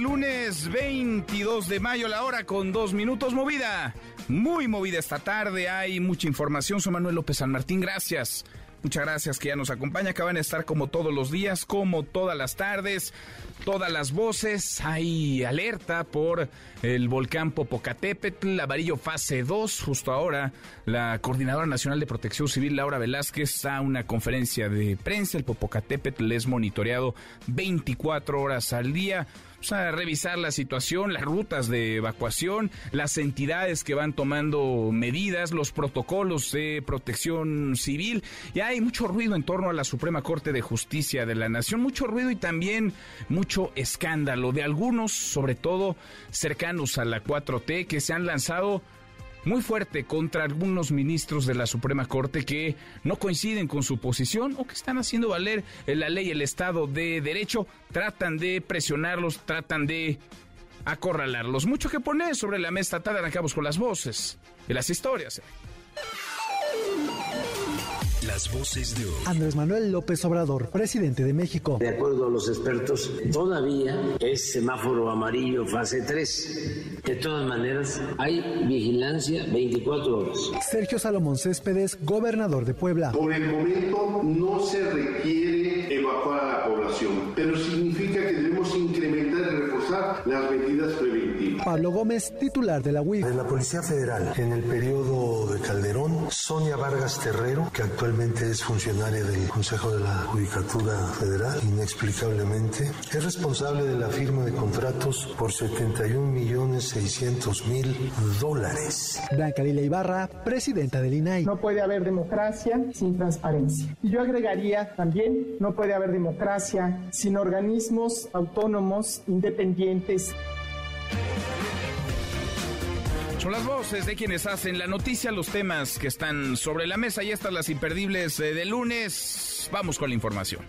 Lunes, lunes 22 de mayo, la hora con dos minutos movida. Muy movida esta tarde, hay mucha información. Soy Manuel López San Martín, gracias. Muchas gracias que ya nos acompaña, que van a estar como todos los días, como todas las tardes, todas las voces. Hay alerta por el volcán Popocatépetl, amarillo fase 2. Justo ahora, la Coordinadora Nacional de Protección Civil, Laura Velázquez, a una conferencia de prensa. El Popocatépetl es monitoreado 24 horas al día. Vamos a revisar la situación, las rutas de evacuación, las entidades que van tomando medidas, los protocolos de protección civil. Y hay mucho ruido en torno a la Suprema Corte de Justicia de la Nación, mucho ruido y también mucho escándalo de algunos, sobre todo cercanos a la 4T, que se han lanzado muy fuerte contra algunos ministros de la Suprema Corte que no coinciden con su posición o que están haciendo valer la ley el Estado de Derecho, tratan de presionarlos, tratan de acorralarlos. Mucho que poner sobre la mesa, tal arrancamos con las voces y las historias. Las voces de hoy. Andrés Manuel López Obrador, presidente de México. De acuerdo a los expertos, todavía es semáforo amarillo fase 3. De todas maneras, hay vigilancia 24 horas. Sergio Salomón Céspedes, gobernador de Puebla. Por el momento no se requiere evacuar a la población, pero significa que debemos incrementar y reforzar las medidas preventivas. Pablo Gómez, titular de la UIF. De la Policía Federal, en el periodo de Calderón, Sonia Vargas Terrero, que actualmente es funcionaria del Consejo de la Judicatura Federal, inexplicablemente, es responsable de la firma de contratos por 71 millones 600 mil dólares. Blanca Lila Ibarra, presidenta del INAI. No puede haber democracia sin transparencia. Y yo agregaría también, no puede haber democracia sin organismos autónomos, independientes. Son las voces de quienes hacen la noticia, los temas que están sobre la mesa y estas las imperdibles eh, de lunes. Vamos con la información.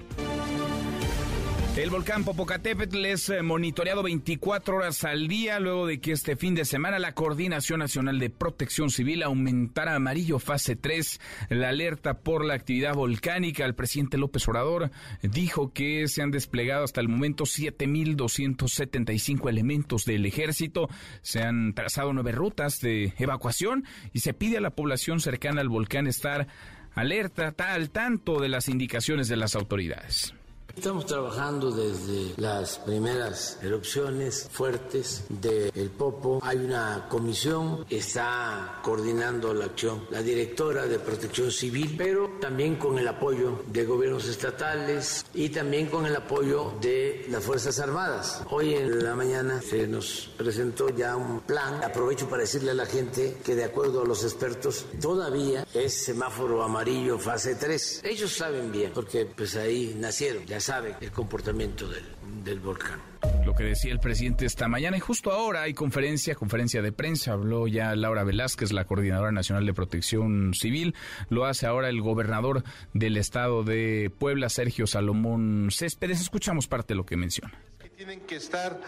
El volcán Popocatépetl es eh, monitoreado 24 horas al día luego de que este fin de semana la Coordinación Nacional de Protección Civil aumentara a amarillo fase 3 la alerta por la actividad volcánica. El presidente López Obrador dijo que se han desplegado hasta el momento 7.275 elementos del ejército. Se han trazado nueve rutas de evacuación y se pide a la población cercana al volcán estar alerta, al tanto de las indicaciones de las autoridades. Estamos trabajando desde las primeras erupciones fuertes del Popo. Hay una comisión, está coordinando la acción la directora de Protección Civil, pero también con el apoyo de gobiernos estatales y también con el apoyo de las Fuerzas Armadas. Hoy en la mañana se nos presentó ya un plan. Aprovecho para decirle a la gente que de acuerdo a los expertos todavía es semáforo amarillo fase 3. Ellos saben bien porque pues ahí nacieron. Sabe el comportamiento del, del, volcán. Lo que decía el presidente esta mañana y justo ahora hay conferencia, conferencia de prensa, habló ya Laura Velázquez, la Coordinadora Nacional de Protección Civil, lo hace ahora el gobernador del estado de Puebla, Sergio Salomón Céspedes. Escuchamos parte de lo que menciona tienen que estar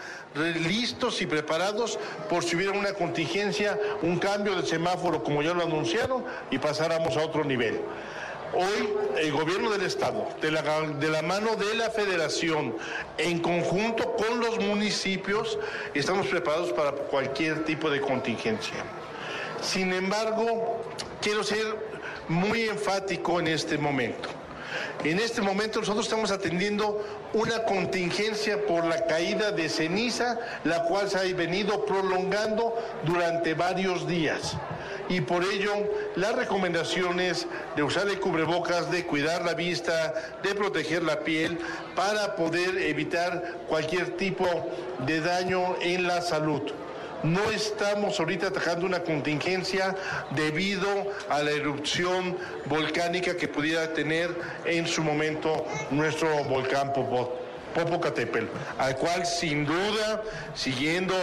listos y preparados por si hubiera una contingencia, un cambio de semáforo como ya lo anunciaron y pasáramos a otro nivel. Hoy el gobierno del Estado, de la, de la, mano de la federación, en conjunto con los municipios, estamos preparados para cualquier tipo de contingencia. Sin embargo, quiero ser muy enfático en este momento. En este momento nosotros estamos atendiendo una contingencia por la caída de ceniza, la cual se ha venido prolongando durante varios días y por ello las recomendaciones de usar el cubrebocas, de cuidar la vista, de proteger la piel para poder evitar cualquier tipo de daño en la salud. No estamos ahorita atacando una contingencia debido a la erupción volcánica que pudiera tener en su momento nuestro volcán Popocatépetl, al cual sin duda, siguiendo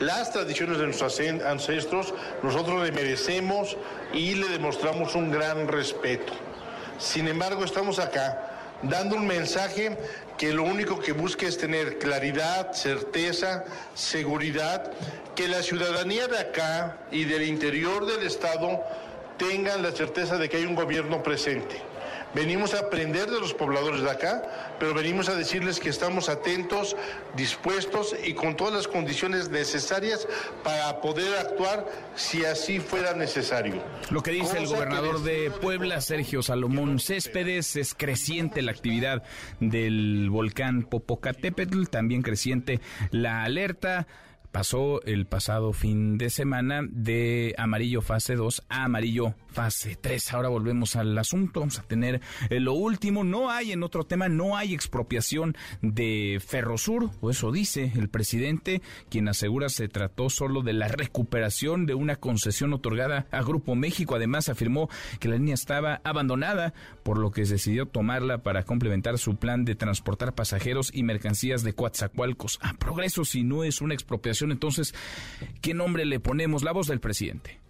las tradiciones de nuestros ancestros, nosotros le merecemos y le demostramos un gran respeto. Sin embargo, estamos acá dando un mensaje que lo único que busca es tener claridad, certeza, seguridad, que la ciudadanía de acá y del interior del Estado tengan la certeza de que hay un gobierno presente Venimos a aprender de los pobladores de acá, pero venimos a decirles que estamos atentos, dispuestos y con todas las condiciones necesarias para poder actuar si así fuera necesario. Lo que dice el gobernador de Puebla, Sergio Salomón Céspedes, es creciente la actividad del volcán Popocatépetl, también creciente la alerta pasó el pasado fin de semana de amarillo fase 2 a amarillo fase 3. Ahora volvemos al asunto, vamos a tener eh, lo último. No hay en otro tema, no hay expropiación de Ferrosur, o eso dice el presidente, quien asegura se trató solo de la recuperación de una concesión otorgada a Grupo México. Además afirmó que la línea estaba abandonada, por lo que decidió tomarla para complementar su plan de transportar pasajeros y mercancías de Coatzacoalcos a progreso si no es una expropiación entonces, ¿qué nombre le ponemos? La voz del presidente.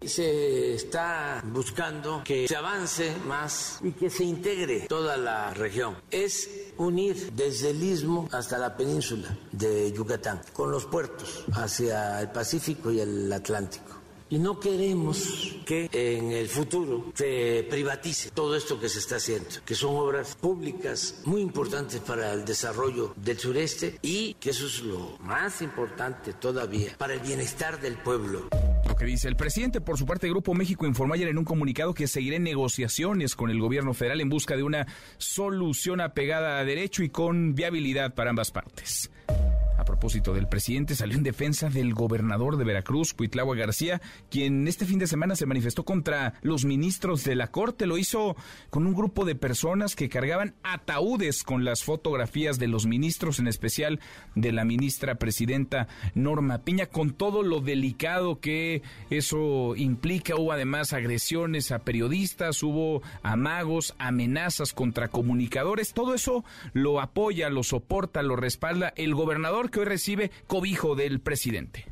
Se está buscando que se avance más y que se integre toda la región. Es unir desde el istmo hasta la península de Yucatán, con los puertos hacia el Pacífico y el Atlántico. Y no queremos que en el futuro se privatice todo esto que se está haciendo, que son obras públicas muy importantes para el desarrollo del sureste y que eso es lo más importante todavía para el bienestar del pueblo Lo que dice el presidente. Por su parte, Grupo México informó ayer en un comunicado que seguirá negociaciones con el gobierno federal en busca de una solución apegada a derecho y con viabilidad para ambas partes propósito del presidente salió en defensa del gobernador de Veracruz, Cuitlagua García, quien este fin de semana se manifestó contra los ministros de la Corte. Lo hizo con un grupo de personas que cargaban ataúdes con las fotografías de los ministros, en especial de la ministra presidenta Norma Piña, con todo lo delicado que eso implica. Hubo además agresiones a periodistas, hubo amagos, amenazas contra comunicadores. Todo eso lo apoya, lo soporta, lo respalda el gobernador que recibe cobijo del presidente.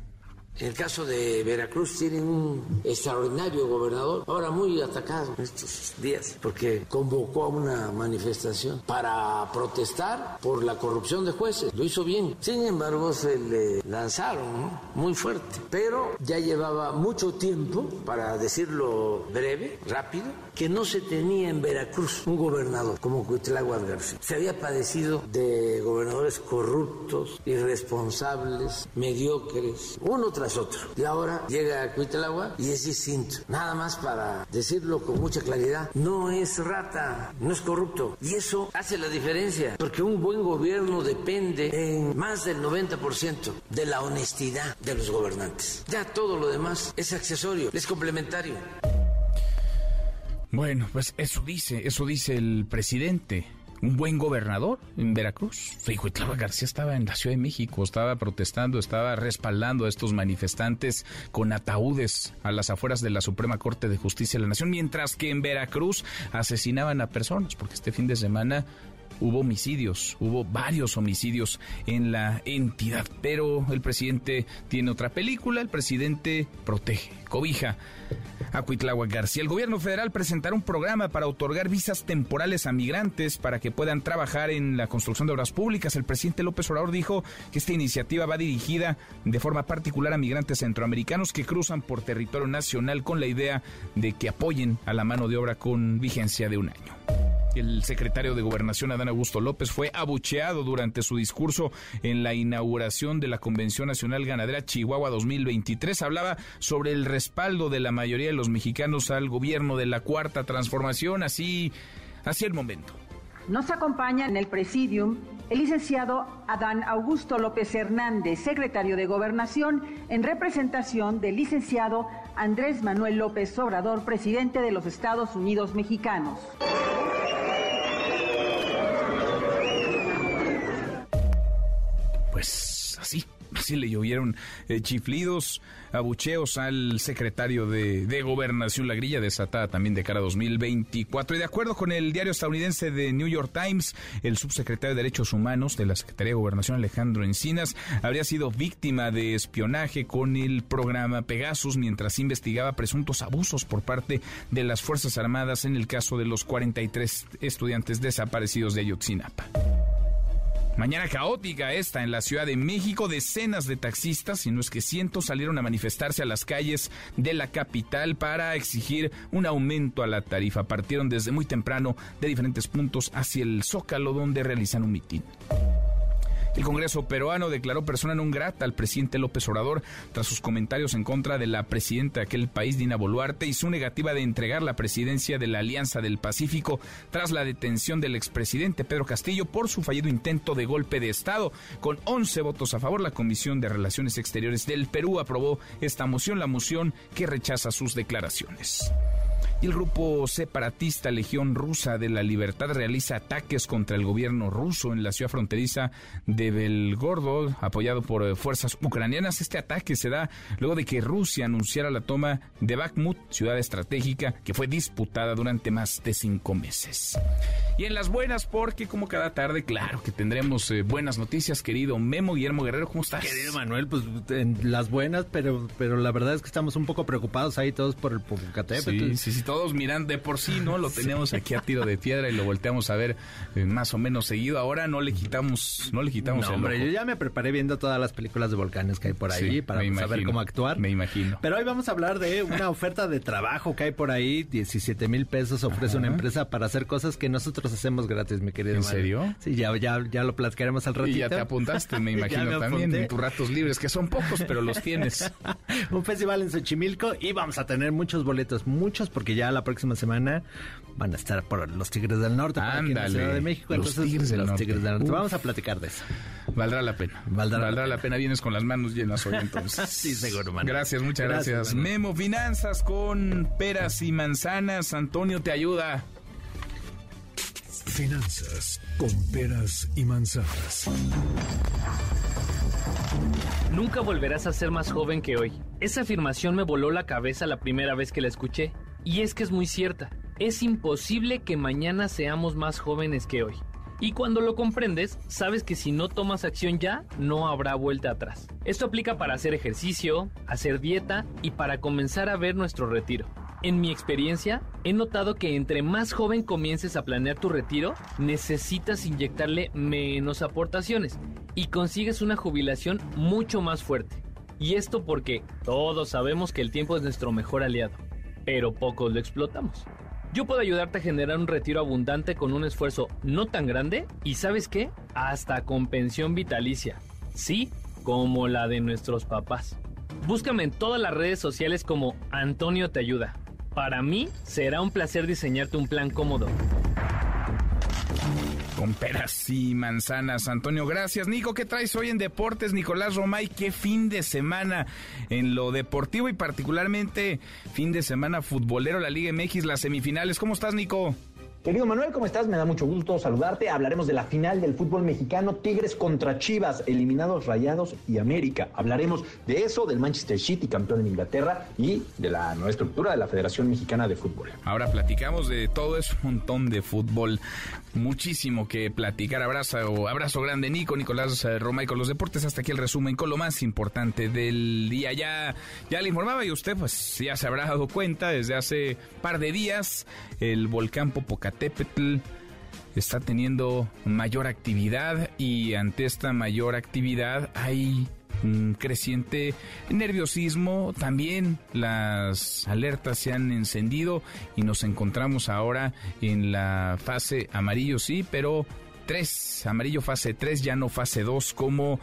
En el caso de Veracruz tienen un extraordinario gobernador, ahora muy atacado estos días, porque convocó a una manifestación para protestar por la corrupción de jueces. Lo hizo bien. Sin embargo, se le lanzaron muy fuerte. Pero ya llevaba mucho tiempo, para decirlo breve, rápido, que no se tenía en Veracruz un gobernador como Cuitlagua García. Se había padecido de gobernadores corruptos, irresponsables, mediocres, uno tras otro. Y ahora llega Cuitlagua y es distinto. Nada más para decirlo con mucha claridad, no es rata, no es corrupto. Y eso hace la diferencia, porque un buen gobierno depende en más del 90% de la honestidad de los gobernantes. Ya todo lo demás es accesorio, es complementario. Bueno, pues eso dice, eso dice el presidente. Un buen gobernador en Veracruz. Claudio García estaba en la Ciudad de México, estaba protestando, estaba respaldando a estos manifestantes con ataúdes a las afueras de la Suprema Corte de Justicia de la Nación, mientras que en Veracruz asesinaban a personas, porque este fin de semana hubo homicidios, hubo varios homicidios en la entidad. Pero el presidente tiene otra película, el presidente protege, cobija a Cuitláhuac García. El gobierno federal presentará un programa para otorgar visas temporales a migrantes para que puedan trabajar en la construcción de obras públicas. El presidente López Obrador dijo que esta iniciativa va dirigida de forma particular a migrantes centroamericanos que cruzan por territorio nacional con la idea de que apoyen a la mano de obra con vigencia de un año. El secretario de Gobernación, Adán Augusto López, fue abucheado durante su discurso en la inauguración de la Convención Nacional Ganadera Chihuahua 2023. Hablaba sobre el respaldo de la mayoría de los mexicanos al gobierno de la Cuarta Transformación, así, así el momento. Nos acompaña en el presidium el licenciado Adán Augusto López Hernández, secretario de Gobernación, en representación del licenciado Andrés Manuel López Obrador, presidente de los Estados Unidos mexicanos. Así le llovieron eh, chiflidos, abucheos al secretario de, de, Gobernación, la grilla desatada también de cara a 2024. Y de acuerdo con el diario estadounidense de New York Times, el subsecretario de Derechos Humanos de la Secretaría de Gobernación, Alejandro Encinas, habría sido víctima de espionaje con el programa Pegasus mientras investigaba presuntos abusos por parte de las Fuerzas Armadas en el caso de los 43 estudiantes desaparecidos de Ayotzinapa. Mañana caótica esta en la Ciudad de México. Decenas de taxistas, si no es que cientos, salieron a manifestarse a las calles de la capital para exigir un aumento a la tarifa. Partieron desde muy temprano de diferentes puntos hacia el Zócalo, donde realizan un mitin. El Congreso peruano declaró persona non grata al presidente López Obrador tras sus comentarios en contra de la presidenta de aquel país, Dina Boluarte, y su negativa de entregar la presidencia de la Alianza del Pacífico tras la detención del expresidente Pedro Castillo por su fallido intento de golpe de Estado. Con 11 votos a favor, la Comisión de Relaciones Exteriores del Perú aprobó esta moción, la moción que rechaza sus declaraciones. Y el grupo separatista Legión Rusa de la Libertad realiza ataques contra el gobierno ruso en la ciudad fronteriza de Belgorod, apoyado por eh, fuerzas ucranianas. Este ataque se da luego de que Rusia anunciara la toma de Bakhmut, ciudad estratégica que fue disputada durante más de cinco meses. Y en las buenas, porque como cada tarde, claro que tendremos eh, buenas noticias, querido Memo Guillermo Guerrero, ¿cómo estás? Querido Manuel, pues en las buenas, pero, pero la verdad es que estamos un poco preocupados ahí todos por el Popocatépetl. Sí, sí, sí todos mirando de por sí, ¿no? Lo tenemos aquí a tiro de piedra y lo volteamos a ver eh, más o menos seguido. Ahora no le quitamos, no le quitamos no, hombre, yo ya me preparé viendo todas las películas de volcanes que hay por ahí para saber cómo actuar. Me imagino. Pero hoy vamos a hablar de una oferta de trabajo que hay por ahí, 17 mil pesos ofrece una empresa para hacer cosas que nosotros hacemos gratis, mi querido. ¿En serio? Sí, ya, ya, ya lo platicaremos al ratito. Y ya te apuntaste, me imagino también, en tus ratos libres, que son pocos, pero los tienes. Un festival en Xochimilco y vamos a tener muchos boletos, muchos, porque ya la próxima semana van a estar por los Tigres del Norte, por aquí en la Ciudad de México. Los entonces, Tigres del los Norte. Tigres del Norte. Uf. Vamos a platicar de eso. Valdrá la pena. Valdrá, Valdrá la la pena. Vienes con las manos llenas hoy entonces. Sí, seguro, Manuel. Gracias, muchas gracias. Memo Finanzas con peras y manzanas. Antonio te ayuda. Finanzas con peras y manzanas. Nunca volverás a ser más joven que hoy. Esa afirmación me voló la cabeza la primera vez que la escuché. Y es que es muy cierta. Es imposible que mañana seamos más jóvenes que hoy. Y cuando lo comprendes, sabes que si no tomas acción ya, no habrá vuelta atrás. Esto aplica para hacer ejercicio, hacer dieta y para comenzar a ver nuestro retiro. En mi experiencia, he notado que entre más joven comiences a planear tu retiro, necesitas inyectarle menos aportaciones y consigues una jubilación mucho más fuerte. Y esto porque todos sabemos que el tiempo es nuestro mejor aliado, pero pocos lo explotamos. Yo puedo ayudarte a generar un retiro abundante con un esfuerzo no tan grande y sabes qué, hasta con pensión vitalicia. Sí, como la de nuestros papás. Búscame en todas las redes sociales como Antonio Te Ayuda. Para mí será un placer diseñarte un plan cómodo. Con peras y manzanas. Antonio, gracias. Nico, ¿qué traes hoy en Deportes? Nicolás Romay, qué fin de semana en lo deportivo y particularmente fin de semana futbolero, la Liga MX, las semifinales. ¿Cómo estás, Nico? Querido Manuel, ¿cómo estás? Me da mucho gusto saludarte. Hablaremos de la final del fútbol mexicano, Tigres contra Chivas, eliminados Rayados y América. Hablaremos de eso, del Manchester City, campeón en Inglaterra, y de la nueva estructura de la Federación Mexicana de Fútbol. Ahora platicamos de todo un montón de fútbol, muchísimo que platicar. Abrazo, abrazo grande, Nico, Nicolás eh, Romay con los deportes. Hasta aquí el resumen con lo más importante del día. Ya, ya le informaba y usted pues ya se habrá dado cuenta desde hace par de días el volcán Popocatépetl está teniendo mayor actividad y ante esta mayor actividad hay un creciente nerviosismo, también las alertas se han encendido y nos encontramos ahora en la fase amarillo, sí, pero 3, amarillo fase 3, ya no fase 2 como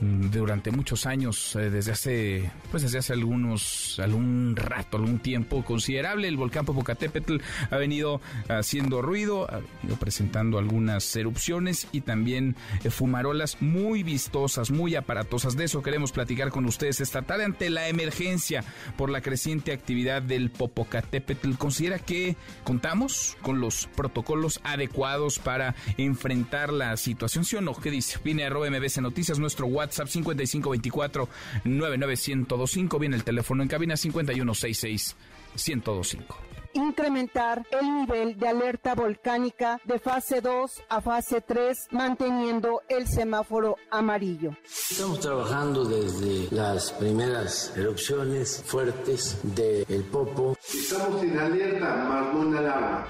durante muchos años, eh, desde hace, pues desde hace algunos, algún rato, algún tiempo considerable, el volcán Popocatépetl ha venido haciendo ruido, ha venido presentando algunas erupciones y también eh, fumarolas muy vistosas, muy aparatosas. De eso queremos platicar con ustedes esta tarde ante la emergencia por la creciente actividad del Popocatépetl. ¿Considera que contamos con los protocolos adecuados para enfrentar la situación? ¿Sí o no? ¿Qué dice? Viene arroba MBC Noticias, nuestro WhatsApp WhatsApp 5524 99125. Viene el teléfono en cabina 5166 1025 incrementar el nivel de alerta volcánica de fase 2 a fase 3, manteniendo el semáforo amarillo. Estamos trabajando desde las primeras erupciones fuertes del El Popo. Estamos en alerta Marmón Alarma.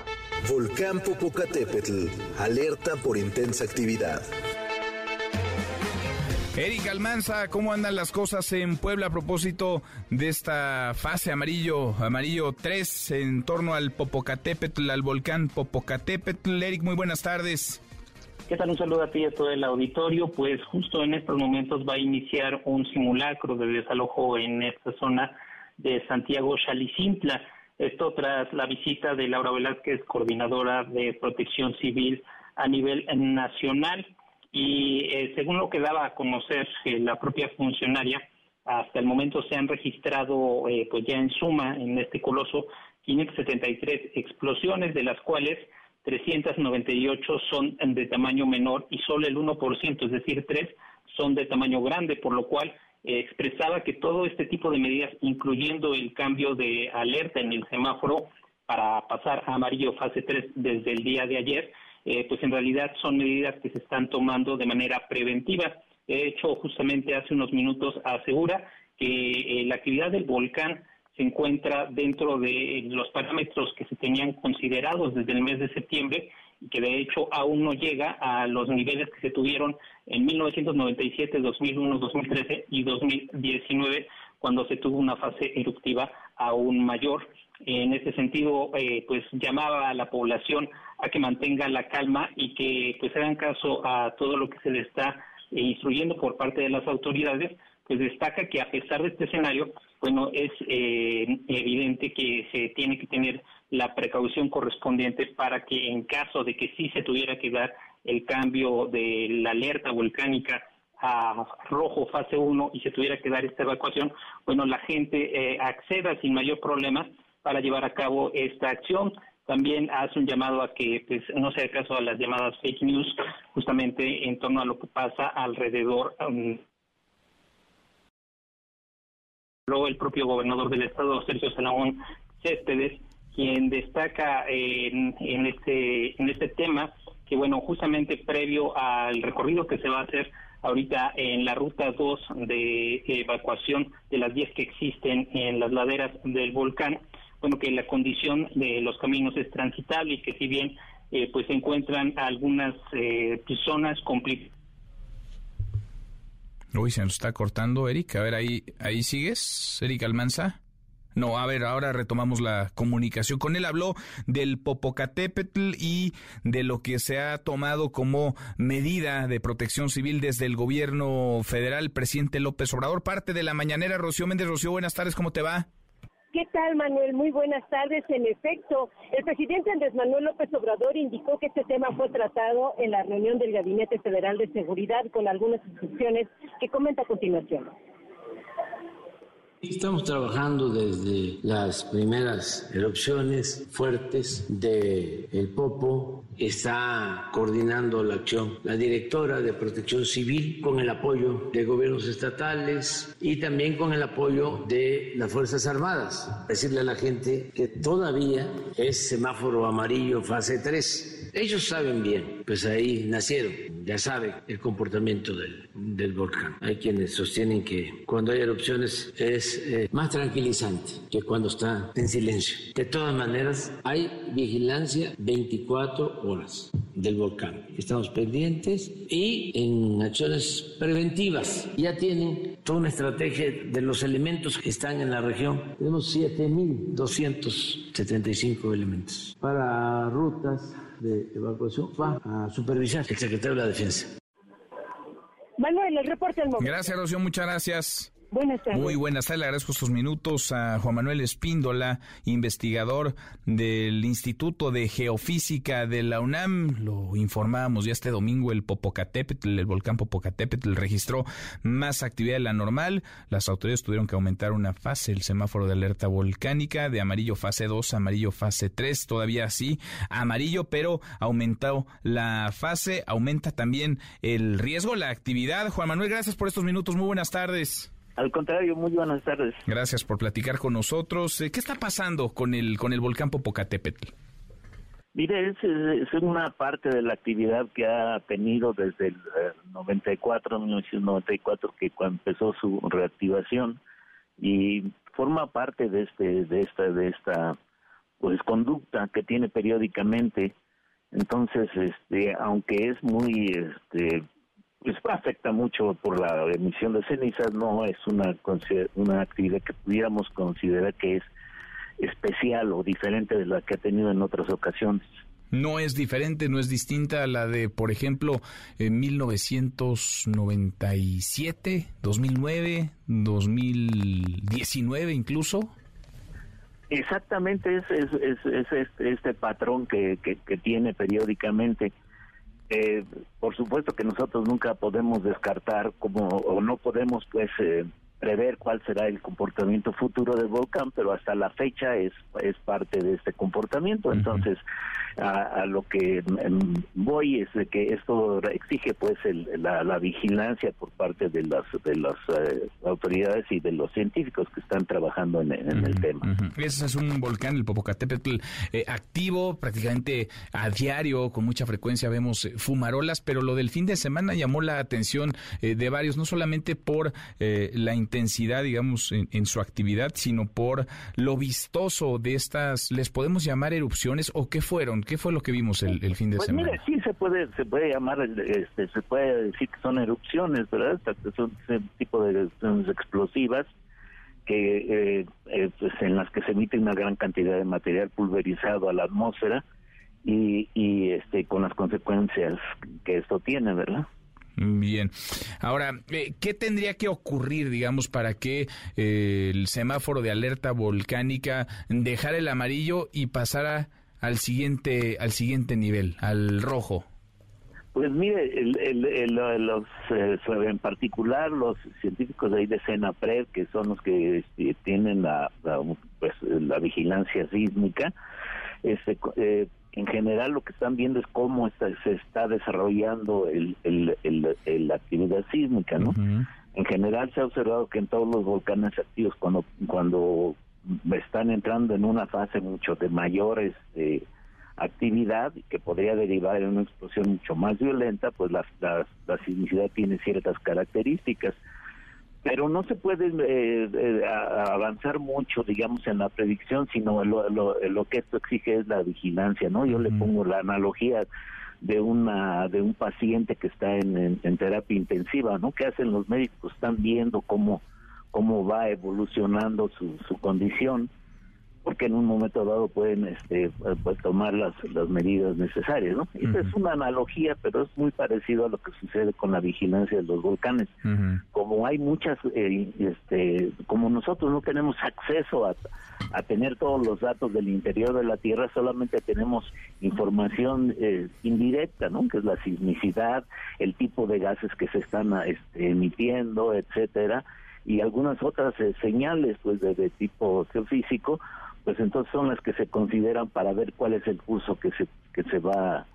Volcán Popocatépetl, alerta por intensa actividad. Eric Almanza, ¿cómo andan las cosas en Puebla a propósito de esta fase amarillo, amarillo 3 en torno al Popocatépetl, al volcán Popocatépetl? Eric, muy buenas tardes. ¿Qué tal? Un saludo a ti y a todo el auditorio. Pues justo en estos momentos va a iniciar un simulacro de desalojo en esta zona de Santiago Chalicintla. Esto tras la visita de Laura Velázquez, coordinadora de protección civil a nivel nacional y eh, según lo que daba a conocer eh, la propia funcionaria, hasta el momento se han registrado eh, pues ya en suma en este coloso 573 explosiones, de las cuales 398 son de tamaño menor y solo el 1%, es decir, 3 son de tamaño grande, por lo cual expresaba que todo este tipo de medidas, incluyendo el cambio de alerta en el semáforo para pasar a amarillo fase 3 desde el día de ayer, eh, pues en realidad son medidas que se están tomando de manera preventiva. De hecho, justamente hace unos minutos asegura que eh, la actividad del volcán se encuentra dentro de los parámetros que se tenían considerados desde el mes de septiembre y que de hecho aún no llega a los niveles que se tuvieron en 1997, 2001, 2013 y 2019 cuando se tuvo una fase eruptiva aún mayor. En ese sentido, eh, pues llamaba a la población a que mantenga la calma y que pues hagan caso a todo lo que se le está eh, instruyendo por parte de las autoridades, pues destaca que a pesar de este escenario, bueno, es eh, evidente que se tiene que tener la precaución correspondiente para que en caso de que sí se tuviera que dar el cambio de la alerta volcánica a rojo fase 1 y se tuviera que dar esta evacuación, bueno, la gente acceda sin mayor problema para llevar a cabo esta acción. También hace un llamado a que pues, no se haga caso a las llamadas fake news, justamente en torno a lo que pasa alrededor. Um, el propio gobernador del estado, Sergio Salomón Céspedes, quien destaca en, en, este, en este tema que, bueno, justamente previo al recorrido que se va a hacer ahorita en la ruta 2 de evacuación de las 10 que existen en las laderas del volcán, bueno, que la condición de los caminos es transitable y que si bien eh, pues se encuentran algunas eh, zonas complicadas. Uy, se nos está cortando, Eric. A ver, ahí, ahí sigues, Eric Almanza. No, a ver, ahora retomamos la comunicación. Con él habló del Popocatépetl y de lo que se ha tomado como medida de protección civil desde el gobierno federal, presidente López Obrador. Parte de la mañanera, Rocío Méndez. Rocío, buenas tardes, ¿cómo te va? ¿Qué tal, Manuel? Muy buenas tardes. En efecto, el presidente Andrés Manuel López Obrador indicó que este tema fue tratado en la reunión del Gabinete Federal de Seguridad con algunas instrucciones que comenta a continuación. Estamos trabajando desde las primeras erupciones fuertes de El Popo. Está coordinando la acción la directora de Protección Civil con el apoyo de gobiernos estatales y también con el apoyo de las Fuerzas Armadas. Decirle a la gente que todavía es semáforo amarillo fase 3 ellos saben bien, pues ahí nacieron, ya saben el comportamiento del, del volcán. Hay quienes sostienen que cuando hay erupciones es eh, más tranquilizante que cuando está en silencio. De todas maneras, hay vigilancia 24 horas del volcán. Estamos pendientes y en acciones preventivas. Ya tienen toda una estrategia de los elementos que están en la región. Tenemos 7.275 elementos para rutas de evacuación va a supervisar el secretario de la Defensa. Manuel, el reporte al momento. Gracias, Rocío, muchas gracias. Buenas tardes. Muy buenas tardes. Le agradezco estos minutos a Juan Manuel Espíndola, investigador del Instituto de Geofísica de la UNAM. Lo informábamos ya este domingo, el Popocatépetl, el volcán Popocatépetl registró más actividad de la normal. Las autoridades tuvieron que aumentar una fase, el semáforo de alerta volcánica, de amarillo fase 2 amarillo fase 3, todavía así, amarillo, pero aumentó la fase, aumenta también el riesgo, la actividad. Juan Manuel, gracias por estos minutos. Muy buenas tardes. Al contrario, muy buenas tardes. Gracias por platicar con nosotros. Eh, ¿Qué está pasando con el con el volcán Popocatépetl? Mire, es, es, una parte de la actividad que ha tenido desde el 94, 1994, que empezó su reactivación y forma parte de este de esta de esta pues conducta que tiene periódicamente. Entonces, este, aunque es muy este pues afecta mucho por la emisión de cenizas, no es una, una actividad que pudiéramos considerar que es especial o diferente de la que ha tenido en otras ocasiones. No es diferente, no es distinta a la de, por ejemplo, en 1997, 2009, 2019 incluso. Exactamente, es, es, es, este, este, patrón que, que, que tiene periódicamente. Eh, por supuesto que nosotros nunca podemos descartar como o no podemos pues eh, prever cuál será el comportamiento futuro del volcán, pero hasta la fecha es, es parte de este comportamiento. Entonces, a, lo que em, voy es de que esto exige pues la, vigilancia por parte de las de las eh, autoridades y de los científicos que están trabajando en, el tema. Ese es un volcán, el Popocatépetl, eh, activo prácticamente a diario, con mucha frecuencia vemos eh, fumarolas, pero lo del fin de semana llamó la atención de varios, no solamente por la intensidad, digamos, en, su actividad, sino por lo vistoso de estas, ¿les podemos llamar erupciones o qué fueron? ¿Qué fue lo que vimos el, fin de pues semana? Sí se puede se puede llamar, este, se puede decir que son erupciones, ¿verdad? Son ese tipo de erupciones explosivas que eh, eh, pues en las que se emite una gran cantidad de material pulverizado a la atmósfera y, y este con las consecuencias que esto tiene, ¿verdad? Bien. Ahora, eh, ¿qué tendría que ocurrir, digamos, para que eh, el semáforo de alerta volcánica dejara el amarillo y pasara al siguiente, al siguiente nivel, al rojo? Pues mire, el, los, eh, en particular los científicos de ahí de Senapred, que son los que este, tienen la, pues, la vigilancia sísmica, este, eh, en general lo que están viendo es cómo está, se está desarrollando el, la actividad sísmica, ¿no? En general se ha observado que en todos los volcanes activos, cuando, cuando están entrando en una fase mucho de mayor este, actividad que podría derivar en una explosión mucho más violenta, pues la, la, la sismicidad tiene ciertas características pero no se puede eh, eh, avanzar mucho, digamos, en la predicción, sino lo, lo, que esto exige es la vigilancia, ¿no? Yo le pongo la analogía de una de un paciente que está en, en, terapia intensiva, ¿no? ¿Qué hacen los médicos? Están viendo cómo cómo va evolucionando su, su condición porque en un momento dado pueden este, pues, tomar las, las medidas necesarias, ¿no? Es una analogía, pero es muy parecido a lo que sucede con la vigilancia de los volcanes. Como hay muchas, eh, este, como nosotros no tenemos acceso a, a tener todos los datos del interior de la Tierra, solamente tenemos información eh, indirecta, ¿no? Que es la sismicidad, el tipo de gases que se están este, emitiendo, etcétera, y algunas otras eh, señales, pues, de, de tipo geofísico, pues entonces son las que se consideran para ver cuál es el curso que se que se va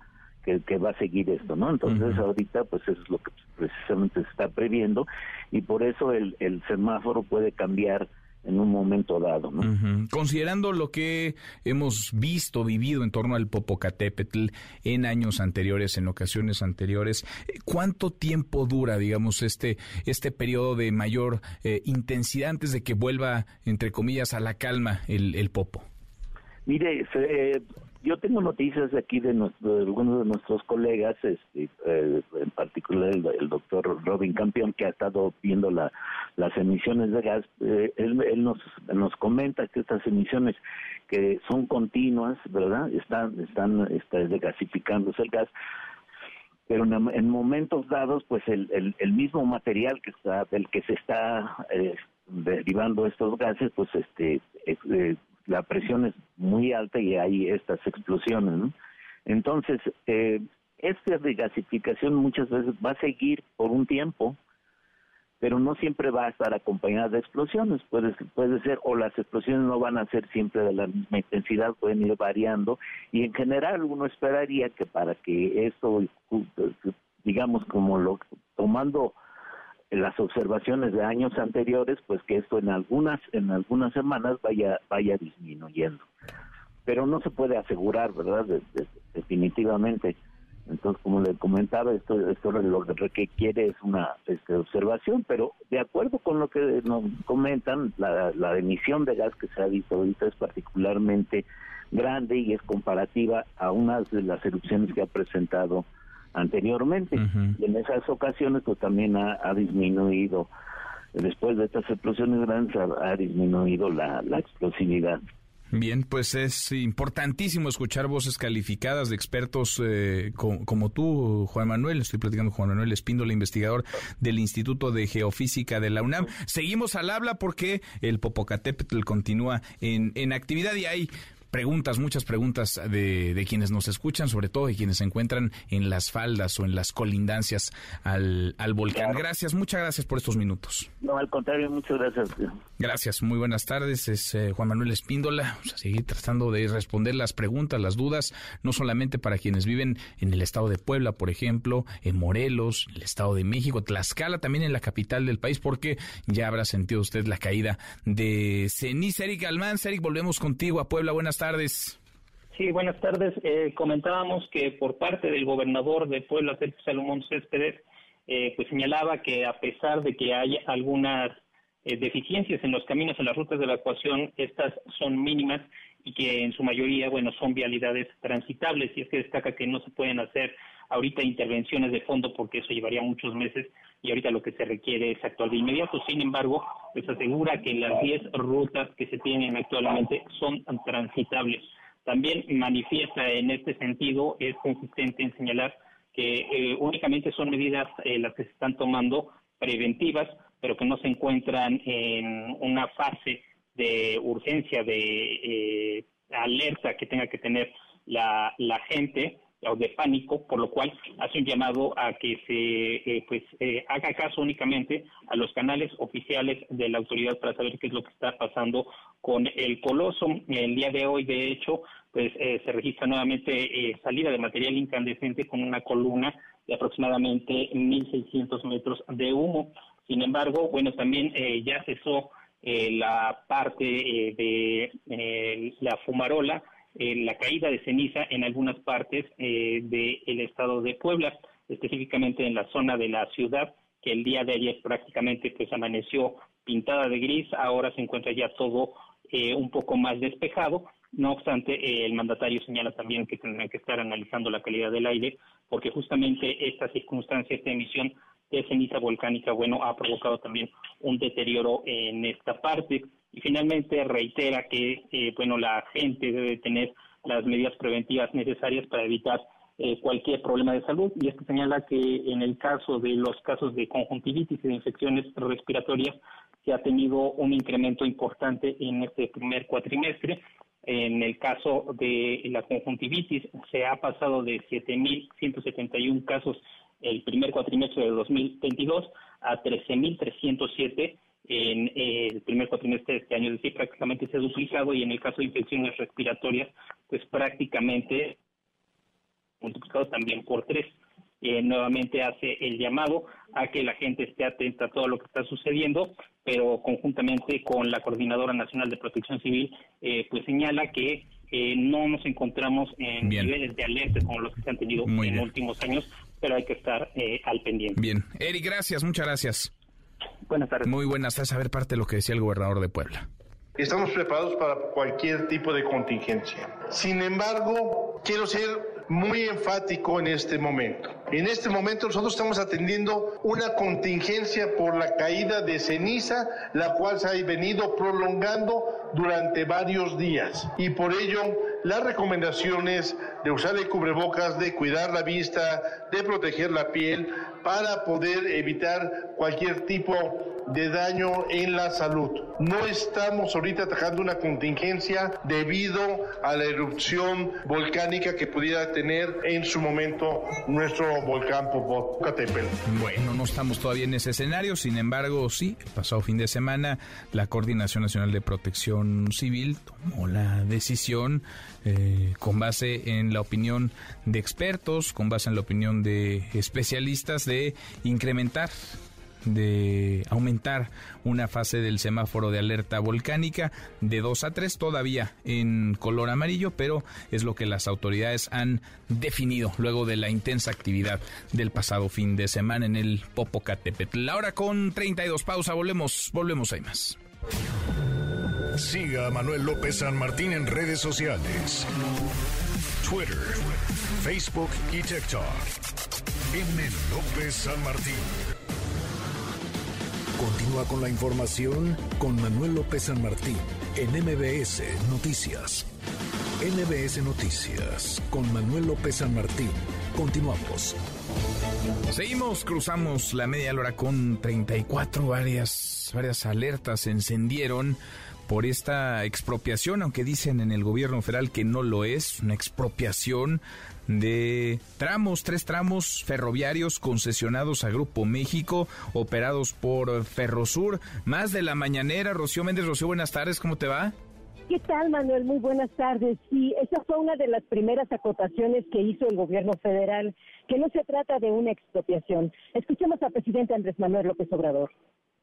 que, que va a seguir esto, ¿no? Entonces ahorita pues eso es lo que precisamente se está previendo y por eso el, el semáforo puede cambiar en un momento dado. ¿no? Considerando lo que hemos visto, vivido en torno al Popocatépetl en años anteriores, en ocasiones anteriores, ¿cuánto tiempo dura, digamos, este, este periodo de mayor eh, intensidad antes de que vuelva, entre comillas, a la calma el, el Popo? Mire, se, yo tengo noticias aquí de, algunos de nuestros colegas, este, eh, en particular el, doctor Robin Campion, que ha estado viendo la, las emisiones de gas. Eh, él, nos, nos comenta que estas emisiones que son continuas, ¿verdad? Están, están, está desgasificándose el gas, pero en, momentos dados, pues el, el, mismo material que está, del que se está eh, derivando estos gases, pues este eh, la presión es muy alta y hay estas explosiones. Entonces, eh, esta regasificación muchas veces va a seguir por un tiempo, pero no siempre va a estar acompañada de explosiones. Puede, puede ser, o las explosiones no van a ser siempre de la misma intensidad, pueden ir variando, y en general uno esperaría que para que esto, digamos, como lo tomando las observaciones de años anteriores, pues que esto en algunas en algunas semanas vaya vaya disminuyendo. Pero no se puede asegurar, ¿verdad? definitivamente. Entonces, como le comentaba, esto, esto lo que requiere es una este, observación, pero de acuerdo con lo que nos comentan, la, la emisión de gas que se ha visto ahorita es particularmente grande y es comparativa a unas de las erupciones que ha presentado anteriormente. Y en esas ocasiones pues también ha, disminuido, después de estas explosiones grandes, ha, disminuido la, la explosividad. Bien, pues es importantísimo escuchar voces calificadas de expertos eh, como, tú, Juan Manuel. Estoy platicando con Juan Manuel Espíndola, investigador del Instituto de Geofísica de la UNAM. Seguimos al habla porque el Popocatépetl continúa en, en actividad y hay preguntas, muchas preguntas de, de, quienes nos escuchan, sobre todo de quienes se encuentran en las faldas o en las colindancias al, al volcán. Gracias, muchas gracias por estos minutos. No, al contrario, muchas gracias. Gracias, muy buenas tardes. Es eh, Juan Manuel Espíndola. Vamos a seguir tratando de responder las preguntas, las dudas, no solamente para quienes viven en el estado de Puebla, por ejemplo, en Morelos, en el estado de México, Tlaxcala, también en la capital del país, porque ya habrá sentido usted la caída de ceniza. Eric Almán, Eric, volvemos contigo a Puebla. Buenas tardes. Sí, buenas tardes. Eh, comentábamos que por parte del gobernador de Puebla, Sergio Salomón Céspedes, eh, pues señalaba que a pesar de que hay algunas eh, deficiencias en los caminos, en las rutas de evacuación, estas son mínimas y que en su mayoría, bueno, son vialidades transitables. Y es que destaca que no se pueden hacer ahorita intervenciones de fondo porque eso llevaría muchos meses y ahorita lo que se requiere es actuar de inmediato. Sin embargo, pues asegura que las 10 rutas que se tienen actualmente son transitables. También manifiesta en este sentido, es consistente en señalar que eh, únicamente son medidas eh, las que se están tomando preventivas, pero que no se encuentran en una fase de urgencia, de eh, alerta que tenga que tener la gente o de pánico, por lo cual hace un llamado a que se eh, pues eh, haga caso únicamente a los canales oficiales de la autoridad para saber qué es lo que está pasando con el coloso. El día de hoy, de hecho, pues eh, se registra nuevamente salida de material incandescente con una columna de aproximadamente 1.600 metros de humo. Sin embargo, bueno, también ya cesó la parte de la fumarola eh, la caída de ceniza en algunas partes eh, del estado de Puebla, específicamente en la zona de la ciudad, que el día de ayer prácticamente pues amaneció pintada de gris, ahora se encuentra ya todo eh, un poco más despejado. No obstante, el mandatario señala también que tendrán que estar analizando la calidad del aire, porque justamente esta circunstancia, esta emisión de ceniza volcánica, bueno, ha provocado también un deterioro en esta parte y finalmente reitera que eh, bueno la gente debe tener las medidas preventivas necesarias para evitar eh, cualquier problema de salud y esto señala que en el caso de los casos de conjuntivitis y de infecciones respiratorias se ha tenido un incremento importante en este primer cuatrimestre. En el caso de la conjuntivitis se ha pasado de 7.171 casos el primer cuatrimestre de 2022 a 13.307 en eh, el primer cuatrimestre de este año, es decir, prácticamente se ha duplicado y en el caso de infecciones respiratorias, pues prácticamente multiplicado también por tres. Eh, nuevamente hace el llamado a que la gente esté atenta a todo lo que está sucediendo, pero conjuntamente con la Coordinadora Nacional de Protección Civil, eh, pues señala que no nos encontramos en niveles de alerta como los que se han tenido en los últimos años, pero hay que estar al pendiente. Bien. Eric, gracias, muchas gracias. Buenas tardes. Muy buenas tardes. A ver parte de lo que decía el gobernador de Puebla. Estamos preparados para cualquier tipo de contingencia. Sin embargo, quiero ser muy enfático en este momento. En este momento nosotros estamos atendiendo una contingencia por la caída de ceniza, la cual se ha venido prolongando durante varios días. Y por ello, las recomendaciones de usar el cubrebocas, de cuidar la vista, de proteger la piel, para poder evitar cualquier tipo de daño en la salud. No estamos ahorita atacando una contingencia debido a la erupción volcánica que pudiera tener en su momento nuestro volcán Popocatépetl. Bueno, no estamos todavía en ese escenario, sin embargo, sí, el pasado fin de semana la Coordinación Nacional de Protección Civil tomó la decisión eh, con base en la opinión de expertos, con base en la opinión de especialistas de incrementar de aumentar una fase del semáforo de alerta volcánica de 2 a 3 todavía en color amarillo, pero es lo que las autoridades han definido luego de la intensa actividad del pasado fin de semana en el Popocatépetl. Ahora con 32 pausa volvemos, volvemos hay más. Siga a Manuel López San Martín en redes sociales. Twitter, Facebook y TikTok. M. López San Martín. Continúa con la información con Manuel López San Martín en MBS Noticias. MBS Noticias con Manuel López San Martín. Continuamos. Seguimos, cruzamos la media hora con 34 varias, varias alertas se encendieron por esta expropiación, aunque dicen en el gobierno federal que no lo es, una expropiación de tramos, tres tramos ferroviarios concesionados a Grupo México, operados por Ferrosur. Más de la mañanera, Rocío Méndez. Rocío, buenas tardes, ¿cómo te va? ¿Qué tal, Manuel? Muy buenas tardes. Sí, esa fue una de las primeras acotaciones que hizo el gobierno federal, que no se trata de una expropiación. Escuchemos al presidente Andrés Manuel López Obrador.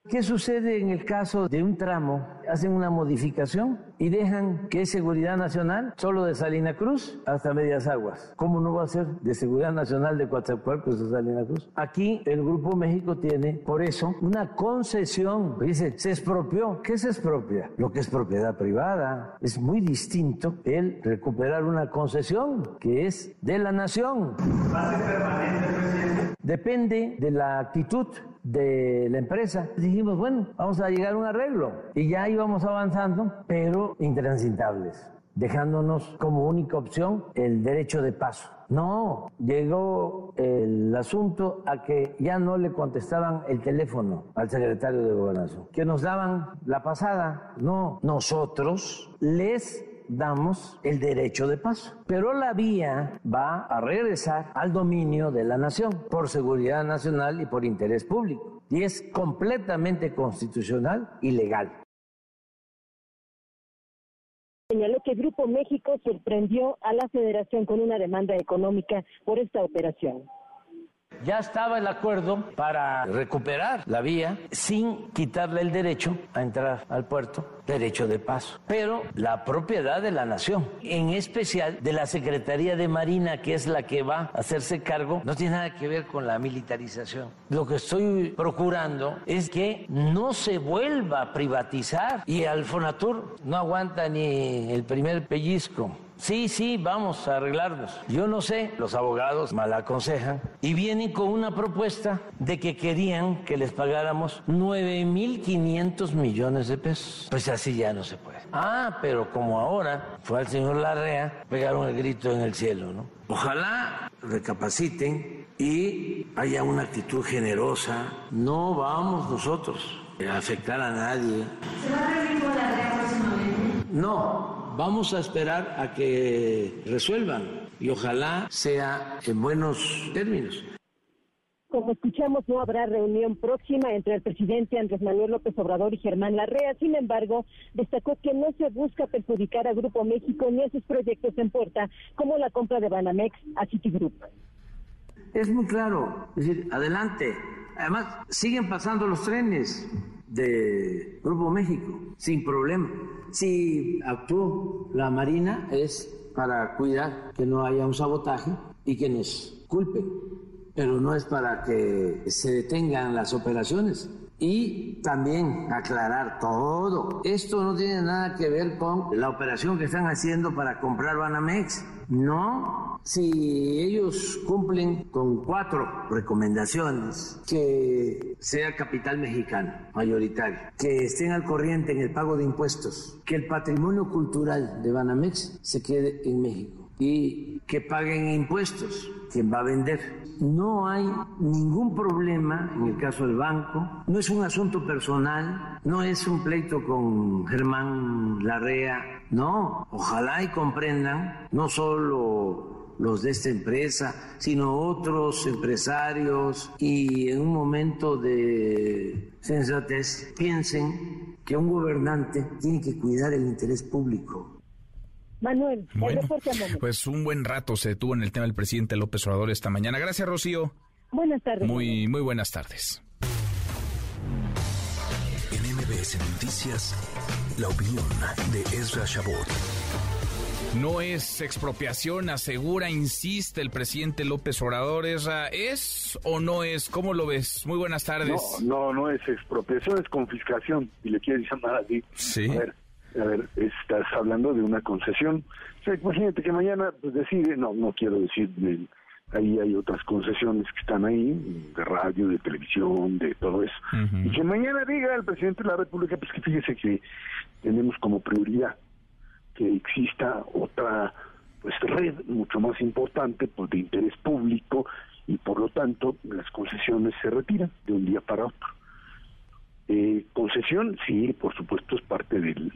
¿Qué sucede en el caso de un tramo? Hacen una modificación y dejan que es seguridad nacional solo de Salina Cruz hasta Medias Aguas. ¿Cómo no va a ser de seguridad nacional de Coatzacoalcos a Salina Cruz? Aquí el Grupo México tiene, por eso, una concesión. Dice, se expropió. ¿Qué se expropia? Lo que es propiedad privada. Es muy distinto el recuperar una concesión que es de la nación. ¿Va a ser permanente, presidente? Depende de la actitud de la empresa. Dijimos, bueno, vamos a llegar a un arreglo. Y ya íbamos avanzando, pero intransitables, dejándonos como única opción el derecho de paso. No, llegó el asunto a que ya no le contestaban el teléfono al secretario de Gobernación, que nos daban la pasada. No, nosotros les damos el derecho de paso. Pero la vía va a regresar al dominio de la nación por seguridad nacional y por interés público. Y es completamente constitucional y legal. Señaló que Grupo México sorprendió a la federación con una demanda económica por esta operación. Ya estaba el acuerdo para recuperar la vía sin quitarle el derecho a entrar al puerto, derecho de paso, pero la propiedad de la nación, en especial de la Secretaría de Marina, que es la que va a hacerse cargo, no tiene nada que ver con la militarización. Lo que estoy procurando es que no se vuelva a privatizar y al Fonatur no aguanta ni el primer pellizco. Sí, sí, vamos a arreglarnos. Yo no sé, los abogados mal aconsejan y vienen con una propuesta de que querían que les pagáramos 9.500 millones de pesos. Pues así ya no se puede. Ah, pero como ahora fue al señor Larrea, pegaron el grito en el cielo, ¿no? Ojalá recapaciten y haya una actitud generosa. No vamos nosotros a afectar a nadie. ¿Se va a reunir con Larrea próximamente? No, vamos a esperar a que resuelvan y ojalá sea en buenos términos. Como escuchamos, no habrá reunión próxima entre el presidente Andrés Manuel López Obrador y Germán Larrea. Sin embargo, destacó que no se busca perjudicar a Grupo México ni a sus proyectos en puerta, como la compra de Banamex a Citigroup. Es muy claro, es decir, adelante. Además, siguen pasando los trenes de Grupo México sin problema. Si actuó la Marina es para cuidar que no haya un sabotaje y que nos culpen, pero no es para que se detengan las operaciones. Y también aclarar todo. Esto no tiene nada que ver con la operación que están haciendo para comprar Banamex. No, si ellos cumplen con cuatro recomendaciones, que sea capital mexicano mayoritario, que estén al corriente en el pago de impuestos, que el patrimonio cultural de Banamex se quede en México y que paguen impuestos quien va a vender. No hay ningún problema en el caso del banco, no es un asunto personal, no es un pleito con Germán Larrea, no, ojalá y comprendan, no solo los de esta empresa, sino otros empresarios y en un momento de sensatez piensen que un gobernante tiene que cuidar el interés público Manuel, bueno, pues un buen rato se detuvo en el tema del presidente López Obrador esta mañana. Gracias, Rocío. Buenas tardes. Muy, muy buenas tardes. En MBS Noticias, la opinión de Ezra Shabot. No es expropiación, asegura, insiste el presidente López Obrador. ¿Esa ¿Es o no es? ¿Cómo lo ves? Muy buenas tardes. No, no, no es expropiación, es confiscación, y le quieres llamar así. Sí. A ver, a ver, estás hablando de una concesión. O sea, imagínate que mañana pues, decide, no, no quiero decir, ahí hay otras concesiones que están ahí, de radio, de televisión, de todo eso. Y que mañana diga el presidente de la República, pues que fíjese que tenemos como prioridad que exista otra pues red mucho más importante pues, de interés público y por lo tanto las concesiones se retiran de un día para otro. Eh, concesión, sí, por supuesto, es parte del,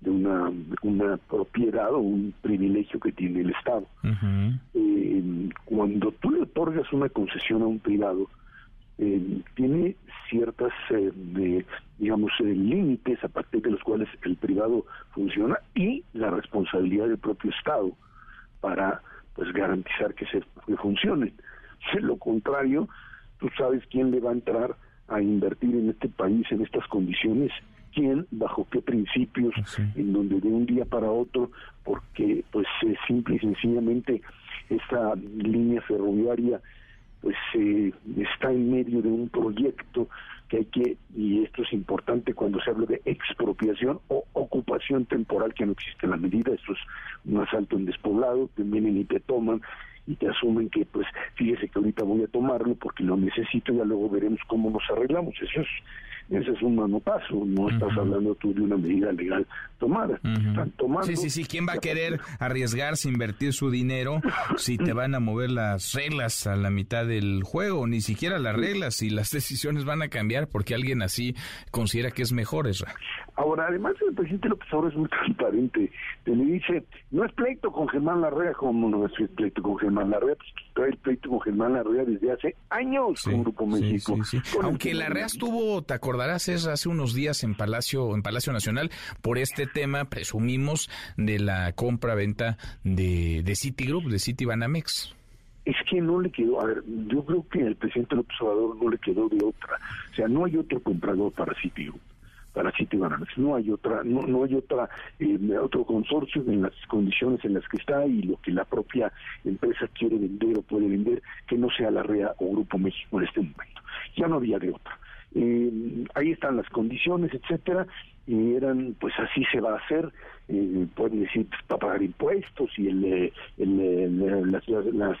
de una, una propiedad o un privilegio que tiene el Estado. Eh, cuando tú le otorgas una concesión a un privado, eh, tiene ciertas, eh, digamos, límites a partir de los cuales el privado funciona y la responsabilidad del propio Estado para pues garantizar que se que funcione. De lo contrario, tú sabes quién le va a entrar a invertir en este país en estas condiciones quién, bajo qué principios, en donde de un día para otro, porque pues simple y sencillamente esta línea ferroviaria pues eh, está en medio de un proyecto que hay que, y esto es importante cuando se habla de expropiación o ocupación temporal, que no existe en la medida, esto es un asalto en despoblado, te vienen y te toman y te asumen que pues fíjese que ahorita voy a tomarlo porque lo necesito, y ya luego veremos cómo nos arreglamos, eso es ese es un manopaso, no estás hablando tú de una medida legal tomada. Están tomando. Sí, sí, sí, ¿quién va a querer arriesgarse, invertir su dinero si te van a mover las reglas a la mitad del juego? Ni siquiera las reglas y las decisiones van a cambiar porque alguien así considera que es mejor, eso. Ahora, además, el presidente López Obrador es muy transparente. Te le dice, no es pleito con Germán Larrea, como no es pleito con Germán Larrea, pues trae el pleito con Germán Larrea desde hace años con Grupo México. Aunque Larrea estuvo, ¿te acordarás? Es hace unos días en Palacio, en Palacio Nacional, por este tema, presumimos, de la compra-venta de, de Citigroup, de Citibanamex es que no le quedó, a ver, yo creo que el presidente López Obrador no le quedó de otra, o sea, no hay otro comprador para Citigroup para Citibanamex. No hay otra, no, no hay otra eh, otro consorcio en las condiciones en las que está y lo que la propia empresa quiere vender o puede vender que no sea la REA o Grupo México en este momento. Ya no había de otra. Eh, ahí están las condiciones, etcétera, y eran, pues así se va a hacer, eh, pues, para pagar impuestos y el, eh, el, las, las,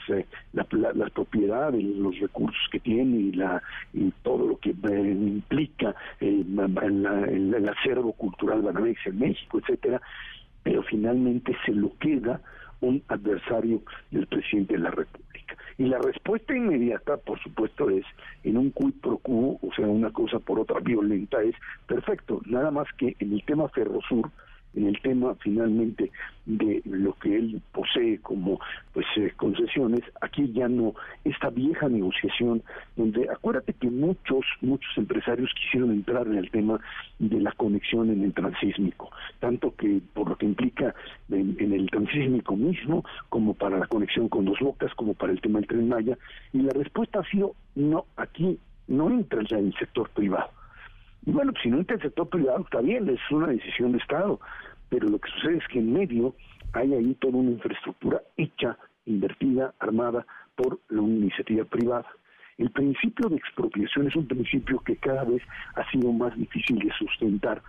las, propiedades, los recursos que tiene y, la, y todo lo que implica el, acervo cultural banamex en México, etcétera, pero finalmente se lo queda un adversario del presidente de la República. Y la respuesta inmediata, por supuesto, es en un quid pro quo, o sea, una cosa por otra violenta, es perfecto. Nada más que en el tema Ferrosur, en el tema finalmente de lo que él posee como pues eh, concesiones, aquí ya no esta vieja negociación donde acuérdate que muchos muchos empresarios quisieron entrar en el tema de la conexión en el transísmico, tanto que por lo que implica en, el transísmico mismo como para la conexión con dos bocas, como para el tema del tren Maya, y la respuesta ha sido no, aquí no entra ya en el sector privado. Y bueno, si no entra el sector privado, está bien, es una decisión de Estado, pero lo que sucede es que en medio hay ahí toda una infraestructura hecha, invertida, armada por la iniciativa privada. El principio de expropiación es un principio que cada vez ha sido más difícil de sustentar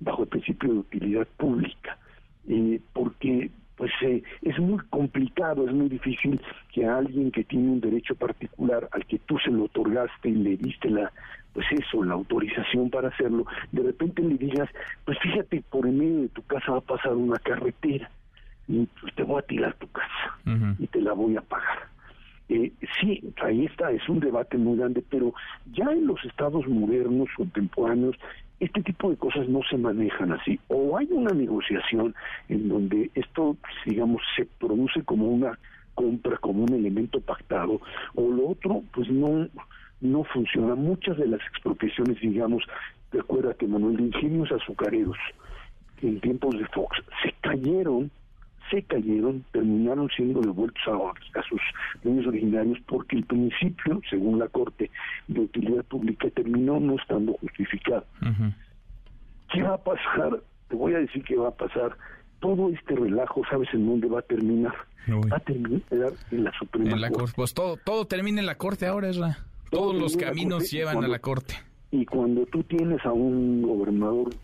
bajo el principio de utilidad pública, eh, porque pues eh, es muy complicado, es muy difícil que a alguien que tiene un derecho particular al que tú se lo otorgaste y le diste la pues eso, la autorización para hacerlo, de repente le digas, pues fíjate, por en medio de tu casa va a pasar una carretera y pues, te voy a tirar tu casa y te la voy a pagar. Eh, sí, ahí está, es un debate muy grande, pero ya en los estados modernos, contemporáneos, este tipo de cosas no se manejan así. O hay una negociación en donde esto, digamos, se produce como una compra, como un elemento pactado, o lo otro, pues no, no funciona. Muchas de las expropiaciones, digamos, que Manuel, de ingenios azucareros en tiempos de Fox se cayeron se cayeron, terminaron siendo devueltos a, a, sus dueños originarios porque el principio, según la Corte de Utilidad Pública, terminó no estando justificado. ¿Qué va a pasar? Te voy a decir qué va a pasar. Todo este relajo, ¿sabes en dónde va a terminar? Va a terminar en la Suprema Corte. Pues todo, todo termina en la Corte ahora, es la... Todos los caminos llevan a la Corte. Y cuando tú tienes a un gobernador,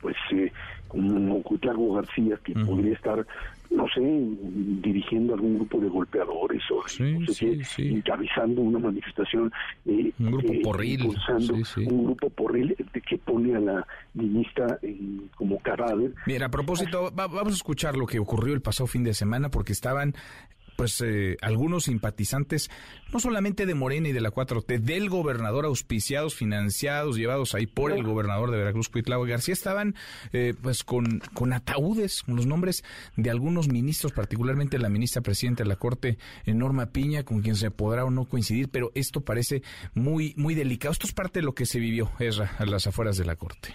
pues eh, como Cuitlago García, que podría estar no sé, dirigiendo algún grupo de golpeadores o encabezando una manifestación. Eh, un grupo eh, porril. un grupo porril que pone a la ministra como cadáver. Mira, a propósito, vamos a escuchar lo que ocurrió el pasado fin de semana porque estaban pues eh, algunos simpatizantes, no solamente de Morena y de la 4T, del gobernador, auspiciados, financiados, llevados ahí por el gobernador de Veracruz, Cuitlao García, estaban eh, pues con, con ataúdes, con los nombres de algunos ministros, particularmente la ministra presidenta de la Corte, Norma Piña, con quien se podrá o no coincidir, pero esto parece muy, muy delicado. Esto es parte de lo que se vivió, Ezra, a las afueras de la Corte.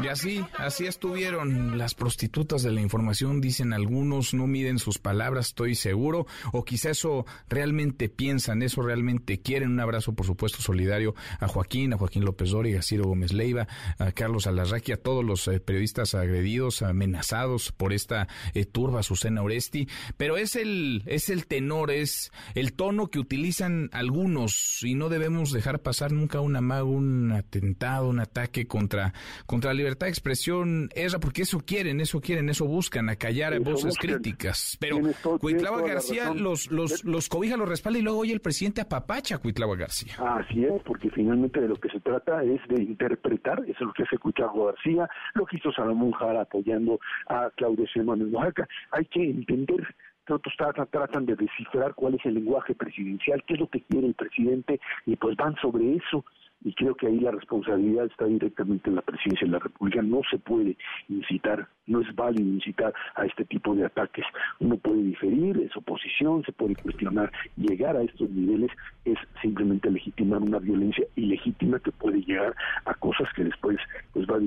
Y así, así estuvieron las prostitutas de la información, dicen algunos, no miden sus palabras, estoy seguro, o quizá eso realmente piensan, eso realmente quieren. Un abrazo, por supuesto, solidario a Joaquín, a Joaquín López Dori, a Ciro Gómez Leiva, a Carlos Alarraqui, a todos los eh, periodistas agredidos, amenazados por esta eh, turba Susana Oresti. Pero es el, es el tenor, es el tono que utilizan algunos y no debemos dejar pasar nunca un amago, un atentado, un ataque contra, contra la libertad de expresión, Ezra, porque eso quieren, eso quieren, eso buscan, acallar a voces críticas. Pero Cuitlava García los, los, los cobija, los respalda y luego oye el presidente apapacha a Cuitlava García. Así es, porque finalmente de lo que se trata es de interpretar, eso es lo que hace Cuitlava García, lo que hizo Salomón Jara apoyando a Claudio Sheinbaum en Oaxaca. Hay que entender todos tratan de descifrar cuál es el lenguaje presidencial, qué es lo que quiere el presidente y pues van sobre eso y creo que ahí la responsabilidad está directamente en la presidencia de la República. No se puede incitar, no es válido incitar a este tipo de ataques. Uno puede diferir, es oposición, se puede cuestionar. Llegar a estos niveles es simplemente legitimar una violencia ilegítima que puede llegar a cosas que después pues va,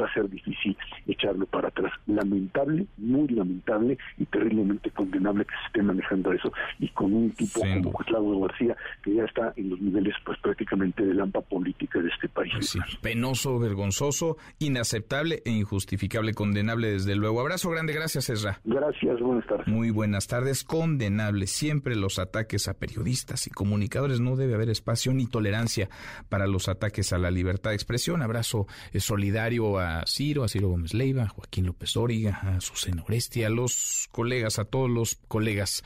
va a ser difícil echarlo para atrás. Lamentable, muy lamentable y terriblemente condenable que se esté manejando eso y con un tipo como Claudio García que ya está en los niveles pues prácticamente de lampa política de este país. Pues penoso, vergonzoso, inaceptable e injustificable, condenable desde luego. Abrazo grande, gracias Ezra. Gracias, buenas tardes. Muy buenas tardes, condenable. Siempre los ataques a periodistas y comunicadores, no debe haber espacio ni tolerancia para los ataques a la libertad de expresión. Abrazo eh, solidario a Ciro, a Ciro Gómez Leiva, a Joaquín López Origa, a Susana Oresti, a los colegas, a todos los colegas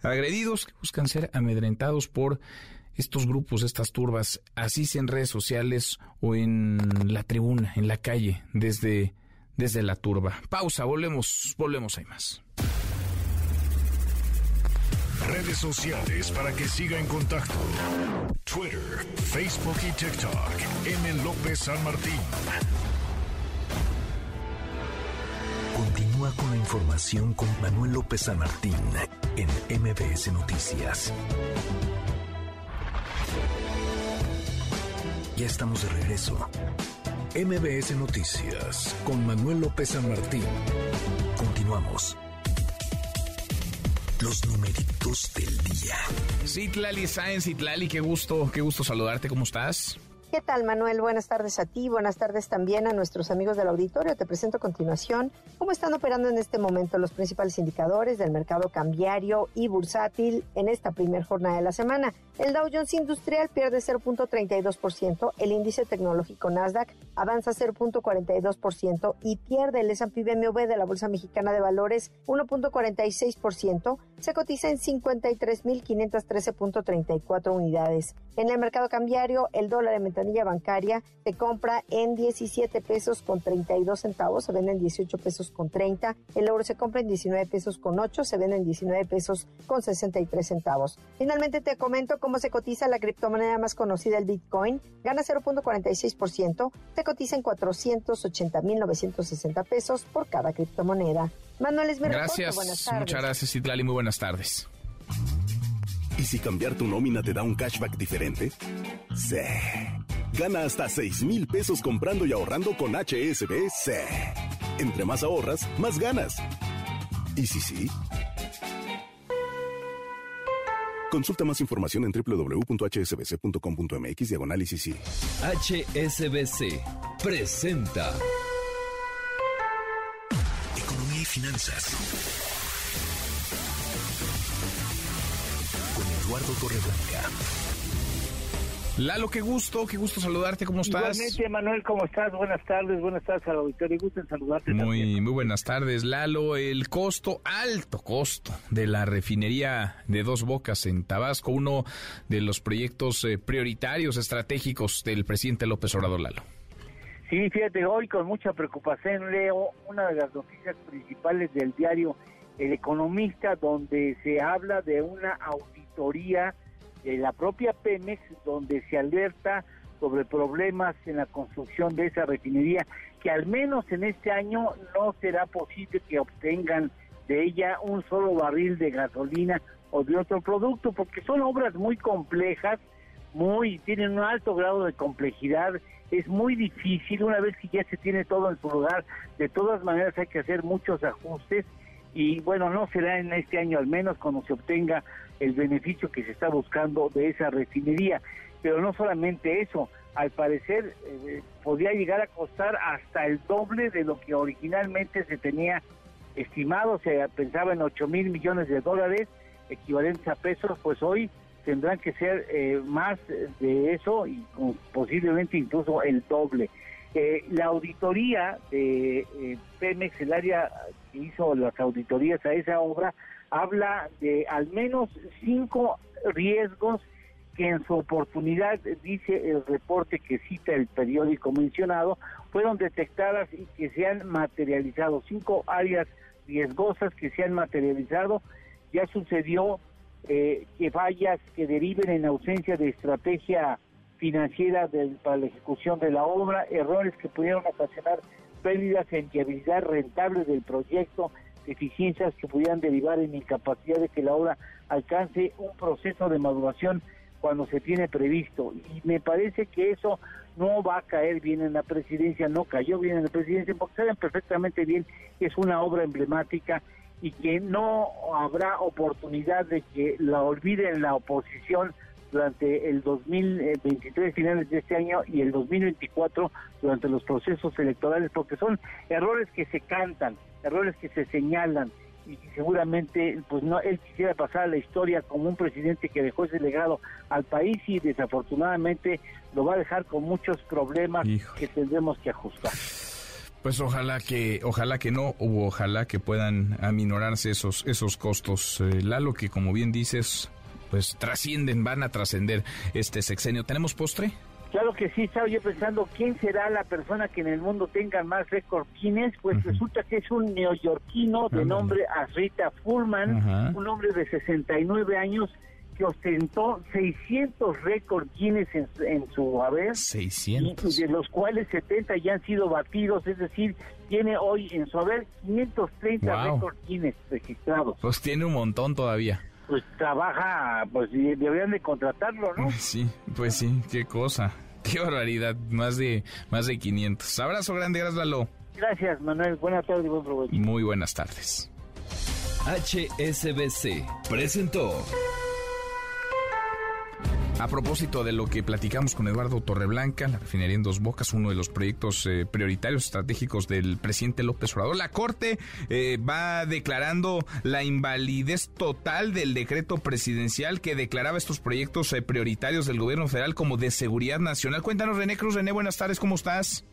agredidos que buscan ser amedrentados por estos grupos, estas turbas, así sea en redes sociales o en la tribuna, en la calle, desde, desde la turba. Pausa, volvemos, volvemos, hay más. Redes sociales para que siga en contacto: Twitter, Facebook y TikTok. M. López San Martín. Continúa con la información con Manuel López San Martín en MBS Noticias. Ya estamos de regreso. MBS Noticias con Manuel López San Martín. Continuamos. Los numeritos del día. Citlali Sáenz, Citlali, qué gusto, qué gusto saludarte, ¿cómo estás? ¿Qué tal, Manuel? Buenas tardes a ti, buenas tardes también a nuestros amigos del auditorio. Te presento a continuación cómo están operando en este momento los principales indicadores del mercado cambiario y bursátil en esta primera jornada de la semana. El Dow Jones Industrial pierde 0.32%, el índice tecnológico Nasdaq avanza 0.42% y pierde el S&P BMW de la Bolsa Mexicana de Valores 1.46%, se cotiza en 53.513.34 unidades. En el mercado cambiario, el dólar ventanilla bancaria se compra en 17 pesos con 32 centavos, se vende en 18 pesos con 30, el euro se compra en 19 pesos con 8, se vende en 19 pesos con 63 centavos. Finalmente te comento cómo se cotiza la criptomoneda más conocida, el Bitcoin, gana 0.46%, se cotiza en 480.960 pesos por cada criptomoneda. Manuel es Gracias, muchas gracias Itlali, muy buenas tardes. ¿Y si cambiar tu nómina te da un cashback diferente? Sí. Gana hasta 6 mil pesos comprando y ahorrando con HSBC. Entre más ahorras, más ganas. ¿Y si sí? Consulta más información en www.hsbc.com.mx diagonal HSBC presenta Economía y Finanzas Eduardo Torreblanca. Lalo, qué gusto, qué gusto saludarte, ¿cómo estás? Igualmente, Manuel, ¿cómo estás? Buenas tardes, buenas tardes al auditorio, gusto en saludarte. Muy, muy buenas tardes, Lalo. El costo, alto costo de la refinería de Dos Bocas en Tabasco, uno de los proyectos eh, prioritarios, estratégicos del presidente López Obrador, Lalo. Sí, fíjate, hoy con mucha preocupación leo una de las noticias principales del diario El Economista, donde se habla de una audiencia la propia Pemex, donde se alerta sobre problemas en la construcción de esa refinería, que al menos en este año no será posible que obtengan de ella un solo barril de gasolina o de otro producto, porque son obras muy complejas, muy tienen un alto grado de complejidad, es muy difícil, una vez que ya se tiene todo en su lugar, de todas maneras hay que hacer muchos ajustes y bueno, no será en este año al menos cuando se obtenga el beneficio que se está buscando de esa refinería. Pero no solamente eso, al parecer eh, podría llegar a costar hasta el doble de lo que originalmente se tenía estimado, se pensaba en 8 mil millones de dólares equivalentes a pesos, pues hoy tendrán que ser eh, más de eso y posiblemente incluso el doble. Eh, la auditoría de Pemex, el área que hizo las auditorías a esa obra, habla de al menos cinco riesgos que en su oportunidad, dice el reporte que cita el periódico mencionado, fueron detectadas y que se han materializado. Cinco áreas riesgosas que se han materializado. Ya sucedió eh, que fallas que deriven en ausencia de estrategia financiera para la ejecución de la obra, errores que pudieron ocasionar pérdidas en viabilidad rentable del proyecto, deficiencias que pudieran derivar en incapacidad de que la obra alcance un proceso de maduración cuando se tiene previsto. Y me parece que eso no va a caer bien en la presidencia, no cayó bien en la presidencia, porque saben perfectamente bien que es una obra emblemática y que no habrá oportunidad de que la olviden la oposición durante el 2023, finales de este año, y el 2024, durante los procesos electorales, porque son errores que se cantan, errores que se señalan, y seguramente pues no él quisiera pasar a la historia como un presidente que dejó ese legado al país y desafortunadamente lo va a dejar con muchos problemas que tendremos que ajustar. Pues ojalá que ojalá que no o ojalá que puedan aminorarse esos esos costos. Eh, Lalo que como bien dices pues trascienden, van a trascender este sexenio. ¿Tenemos postre? Claro que sí, estaba yo pensando quién será la persona que en el mundo tenga más récord Guinness, pues resulta que es un neoyorquino de nombre Asrita Fullman, un hombre de 69 años que ostentó 600 récords Guinness en, su haber. 600. de los cuales 70 ya han sido batidos, es decir, tiene hoy en su haber 530 récords Guinness registrados. Pues tiene un montón todavía pues trabaja, pues deberían de contratarlo, ¿no? Sí, pues sí, qué cosa, qué barbaridad, más de más de 500. Abrazo grande, gracias Lalo. Gracias Manuel, buenas tardes y buen provecho. Muy buenas tardes. HSBC presentó A propósito de lo que platicamos con Eduardo Torreblanca, la refinería en Dos Bocas, uno de los proyectos eh, prioritarios estratégicos del presidente López Obrador, la Corte eh, va declarando la invalidez total del decreto presidencial que declaraba estos proyectos eh, prioritarios del gobierno federal como de seguridad nacional. Cuéntanos, René Cruz. René, buenas tardes, ¿cómo estás?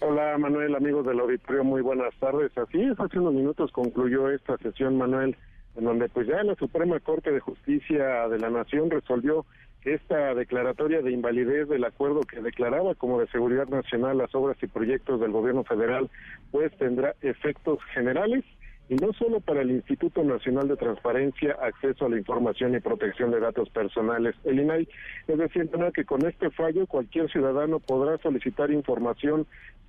Hola Manuel, amigos del auditorio, muy buenas tardes. Así es, hace unos minutos concluyó esta sesión, Manuel, en donde pues ya la Suprema Corte de Justicia de la Nación resolvió esta declaratoria de invalidez del acuerdo que declaraba como de seguridad nacional las obras y proyectos del gobierno federal, pues tendrá efectos generales y no solo para el Instituto Nacional de Transparencia, Acceso a la Información y Protección de Datos Personales, el INAI, es decir, que con este fallo cualquier ciudadano podrá solicitar información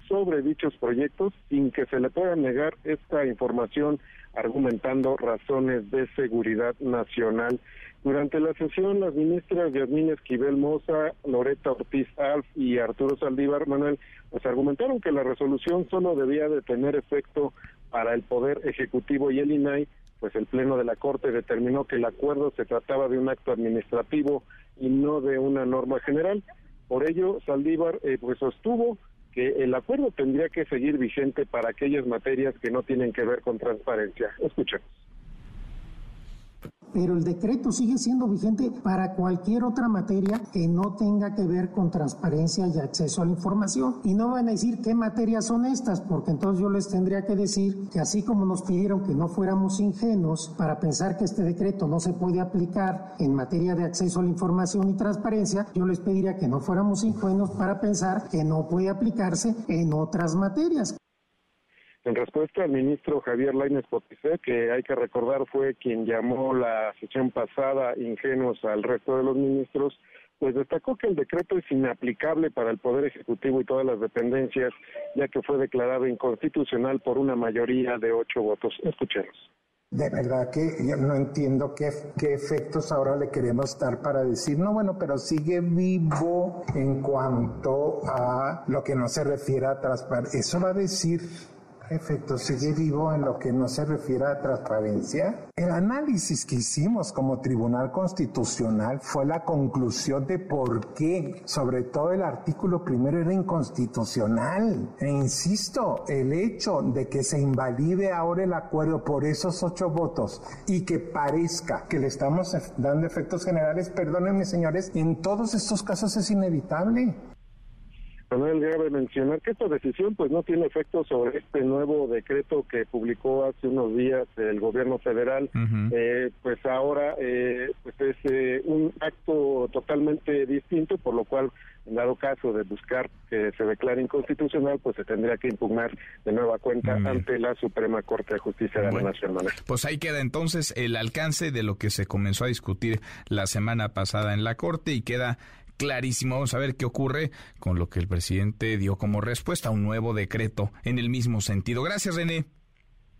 sobre dichos proyectos sin que se le pueda negar esta información argumentando razones de seguridad nacional. Durante la sesión, las ministras Yasmín Esquivel Moza, Loreta Ortiz Alf y Arturo Saldívar Manuel, pues argumentaron que la resolución solo debía de tener efecto para el Poder Ejecutivo y el INAI, pues el Pleno de la Corte determinó que el acuerdo se trataba de un acto administrativo y no de una norma general. Por ello, Saldívar eh, pues sostuvo que el acuerdo tendría que seguir vigente para aquellas materias que no tienen que ver con transparencia. Escuchemos pero el decreto sigue siendo vigente para cualquier otra materia que no tenga que ver con transparencia y acceso a la información. Y no van a decir qué materias son estas, porque entonces yo les tendría que decir que así como nos pidieron que no fuéramos ingenuos para pensar que este decreto no se puede aplicar en materia de acceso a la información y transparencia, yo les pediría que no fuéramos ingenuos para pensar que no puede aplicarse en otras materias. En respuesta al ministro Javier Lainez Poticé, que hay que recordar fue quien llamó la sesión pasada ingenuos al resto de los ministros, pues destacó que el decreto es inaplicable para el Poder Ejecutivo y todas las dependencias, ya que fue declarado inconstitucional por una mayoría de ocho votos. Escuchemos. De verdad que yo no entiendo qué, qué, efectos ahora le queremos dar para decir, no, bueno, pero sigue vivo en cuanto a lo que no se refiere a transparencia. Eso va a decir efecto sigue vivo en lo que no se refiere a transparencia. El análisis que hicimos como Tribunal Constitucional fue la conclusión de por qué, sobre todo el artículo primero era inconstitucional. E insisto, el hecho de que se invalide ahora el acuerdo por esos ocho votos y que parezca que le estamos dando efectos generales, perdónenme señores, en todos estos casos es inevitable. Manuel, cabe mencionar que esta decisión pues no tiene efecto sobre este nuevo decreto que publicó hace unos días el gobierno federal. eh, pues ahora eh, pues es eh, un acto totalmente distinto, por lo cual en dado caso de buscar que se declare inconstitucional, pues se tendría que impugnar de nueva cuenta ante la Suprema Corte de Justicia de la Nación. Pues ahí queda entonces el alcance de lo que se comenzó a discutir la semana pasada en la Corte y queda clarísimo. Vamos a ver qué ocurre con lo que el presidente dio como respuesta a un nuevo decreto en el mismo sentido. Gracias, René.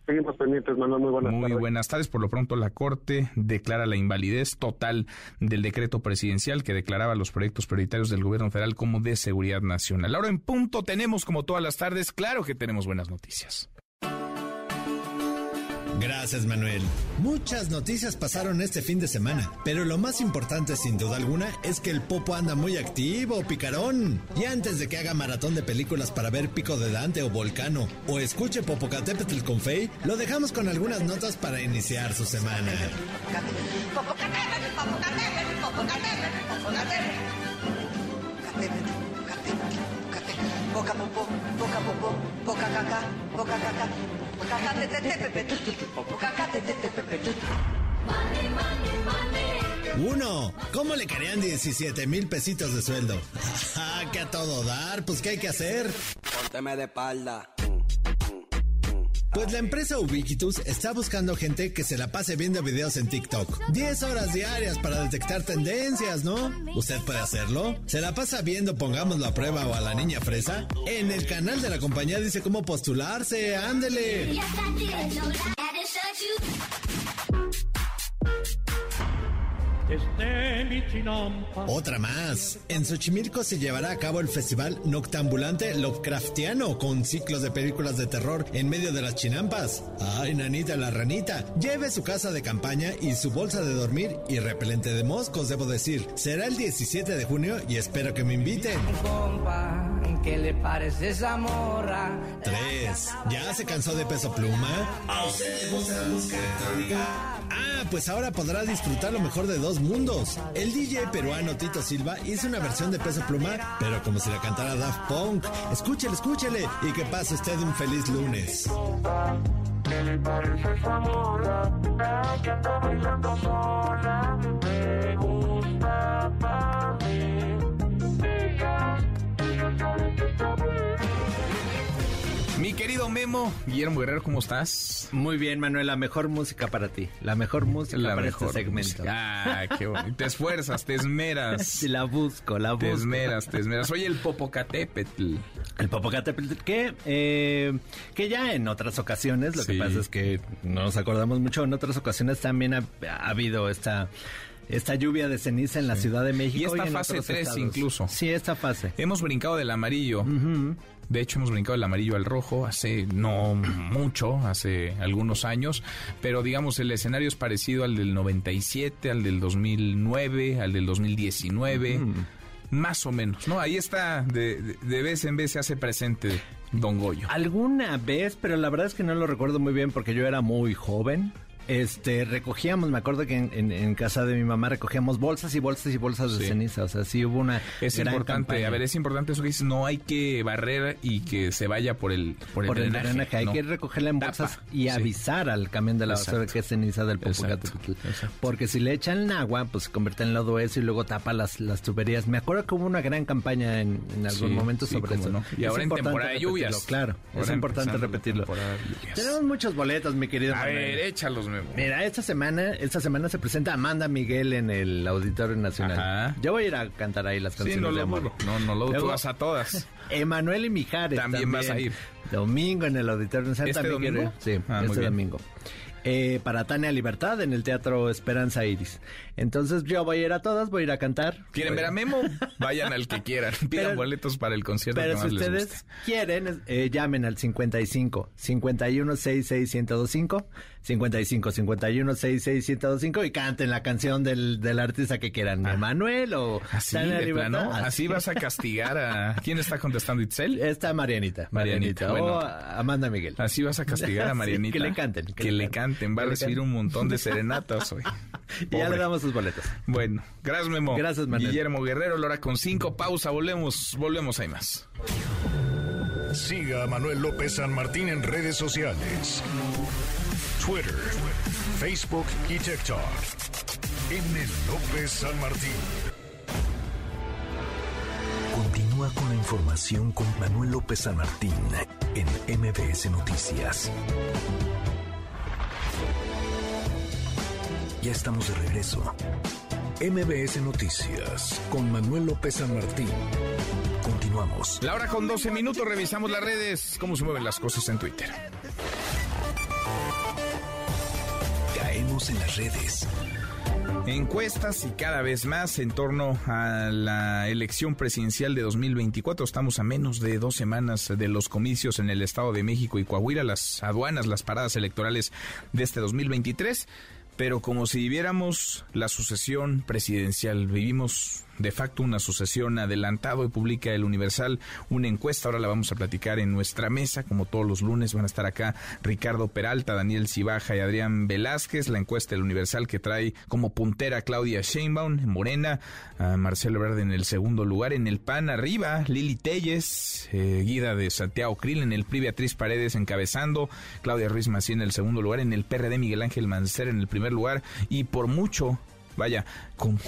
Seguimos pendientes, Manuel. Muy buenas Muy buenas tardes. Por lo pronto, la Corte declara la invalidez total del decreto presidencial que declaraba los proyectos prioritarios del gobierno federal como de seguridad nacional. Ahora en punto tenemos, como todas las tardes, claro que tenemos buenas noticias. Gracias, Manuel. Muchas noticias pasaron este fin de semana, pero lo más importante, sin duda alguna, es que el Popo anda muy activo, picarón. Y antes de que haga maratón de películas para ver Pico de Dante o Volcano, o escuche Popocatépetl con Fey, lo dejamos con algunas notas para iniciar su semana. Poca poca popo, poca caca, poca caca. Uno, ¿cómo le querían 17 mil pesitos de sueldo? Ah, que a todo dar, pues ¿qué hay que hacer? Pónteme de espalda. Pues la empresa Ubiquitus está buscando gente que se la pase viendo videos en TikTok. 10 horas diarias para detectar tendencias, ¿no? ¿Usted puede hacerlo? ¿Se la pasa viendo Pongámoslo a prueba o a la niña fresa? En el canal de la compañía dice cómo postularse, ándele. Otra más. En Xochimilco se llevará a cabo el festival noctambulante Lovecraftiano con ciclos de películas de terror en medio de las chinampas. Ay, nanita la ranita. Lleve su casa de campaña y su bolsa de dormir y repelente de moscos, debo decir. Será el 17 de junio y espero que me inviten. ¿Qué le parece esa morra? 3. ¿Ya se cansó de peso pluma? ¿A usted le gusta la música Pues ahora podrá disfrutar lo mejor de dos mundos. El DJ peruano Tito Silva hizo una versión de peso pluma, pero como si la cantara Daft Punk. Escúchele, escúchele y que pase usted un feliz lunes. Querido Memo, Guillermo Guerrero, ¿cómo estás? Muy bien, Manuel, la mejor música para ti. La mejor música La para mejor este segmento. música. Ah, qué bonito. Te esfuerzas, te esmeras. Sí, la busco, la busco. Te esmeras, te esmeras. Oye, el Popocatépetl. El Popocatépetl, que, eh, que ya en otras ocasiones, lo Sí. que pasa es que no nos acordamos mucho, en otras ocasiones también ha, ha habido esta... Esta lluvia de ceniza en la Ciudad de México. Y esta en fase otros 3 estados. incluso. Sí, esta fase. Hemos brincado del amarillo. De hecho, hemos brincado del amarillo al rojo hace no mucho, hace algunos años, pero digamos el escenario es parecido al del 97, al del 2009, al del 2019, más o menos, ¿no? Ahí está, de, de- de vez en vez se hace presente Don Goyo. Alguna vez, pero la verdad es que no lo recuerdo muy bien porque yo era muy joven. Este, recogíamos, me acuerdo que en, en- en casa de mi mamá recogíamos bolsas y bolsas y bolsas de ceniza. O sea, sí hubo una Es gran importante, campaña. a ver, es importante eso que dices, no hay que barrer y que se vaya por el, por el, por el drenaje, drenaje. Hay que recogerla en bolsas y sí. avisar al camión de la basura Exacto. que es ceniza del Popocatépetl. Porque si le echan agua, pues se convierte en lodo eso y luego tapa las, las tuberías. Me acuerdo que hubo una gran campaña en, en algún Sí, momento sobre eso. no. Y Es ahora en temporada de lluvias. Claro, Ahora es importante repetirlo. Tenemos muchos boletos, mi querido A Manuel. ver, échalos, Memo. Mira, esta semana, esta semana se presenta Amanda Miguel en el Auditorio Nacional. Ajá. Yo voy a ir a cantar ahí las Sí, canciones no de lo amor. dudo. No, no lo dudo. Tú Luego, vas a todas. Emanuel y Mijares También vas a ir. Domingo en el Auditorio Nacional. ¿Este también domingo? quiero. Sí, Ah, este domingo. Eh, para Tania Libertad en el Teatro Esperanza Iris. Entonces yo voy a ir a todas, voy a ir a cantar. ¿Quieren ver a Memo? Vayan al que quieran. Pidan Pero- boletos para el concierto Pero que si más les ustedes guste. quieren, eh, llamen al 55 51 66 1025 55 51 66 1025 y canten la canción del, del artista que quieran, Emanuel o Ah. Así, Tania de plano. Así vas a castigar a... ¿Quién está contestando, Itzel? Esta Marianita. Marianita, Marianita. bueno. O Amanda Miguel. Así vas a castigar a Sí, Marianita. que le canten. Que, le canten. Va a recibir un montón de serenatas hoy. Ya le damos sus boletos. Bueno, gracias Memo. Gracias, Manuel. Guillermo Guerrero, Lora con cinco. Pausa, volvemos, volvemos, hay más. Siga a Manuel López San Martín en redes sociales. Twitter, Facebook y TikTok. M. López San Martín. Continúa con la información con Manuel López San Martín en MBS Noticias. Ya estamos de regreso. MBS Noticias con Manuel López San Martín. Continuamos. La hora con 12 minutos, revisamos las redes, cómo se mueven las cosas en Twitter. Caemos en las redes. Encuestas y cada vez más en torno a la elección presidencial de 2024. Estamos a menos de dos semanas de los comicios en el Estado de México y Coahuila, las aduanas, las paradas electorales de este 2023. Pero como si viviéramos la sucesión presidencial, vivimos de facto una sucesión adelantado y publica el Universal una encuesta. Ahora la vamos a platicar en nuestra mesa, como todos los lunes. Van a estar acá Ricardo Peralta, Daniel Cibaja y Adrián Velázquez. La encuesta del Universal que trae como puntera Claudia Sheinbaum en Morena, a Marcelo Verde en el segundo lugar. En el PAN arriba, Lili Telles, eh, guida de Santiago Krill. En el PRI, Beatriz Paredes encabezando. Claudia Ruiz Mací en el segundo lugar. En el PRD, Miguel Ángel Mancera en el primer lugar. Y por mucho vaya, como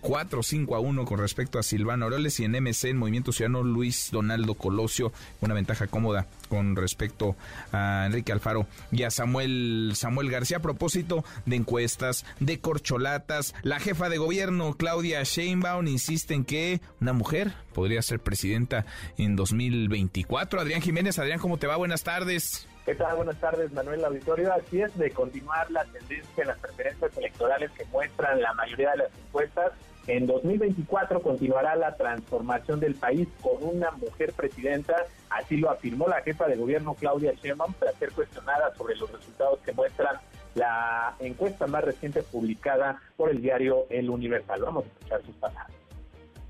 4 5 a 1 con respecto a Silvano Aureoles y en MC, en Movimiento Ciudadano, Luis Donaldo Colosio, una ventaja cómoda con respecto a Enrique Alfaro y a Samuel, Samuel García. A propósito de encuestas, de corcholatas, la jefa de gobierno, Claudia Sheinbaum, insiste en que una mujer podría ser presidenta en 2024. Adrián Jiménez, Adrián, ¿cómo te va? Buenas tardes. ¿Qué tal? Buenas tardes, Manuel Auditorio. Así es, de continuar la tendencia en las preferencias electorales que muestran la mayoría de las encuestas, en 2024 continuará la transformación del país con una mujer presidenta, así lo afirmó la jefa de gobierno Claudia Sheinbaum tras ser cuestionada sobre los resultados que muestran la encuesta más reciente publicada por el diario El Universal. Vamos a escuchar sus palabras.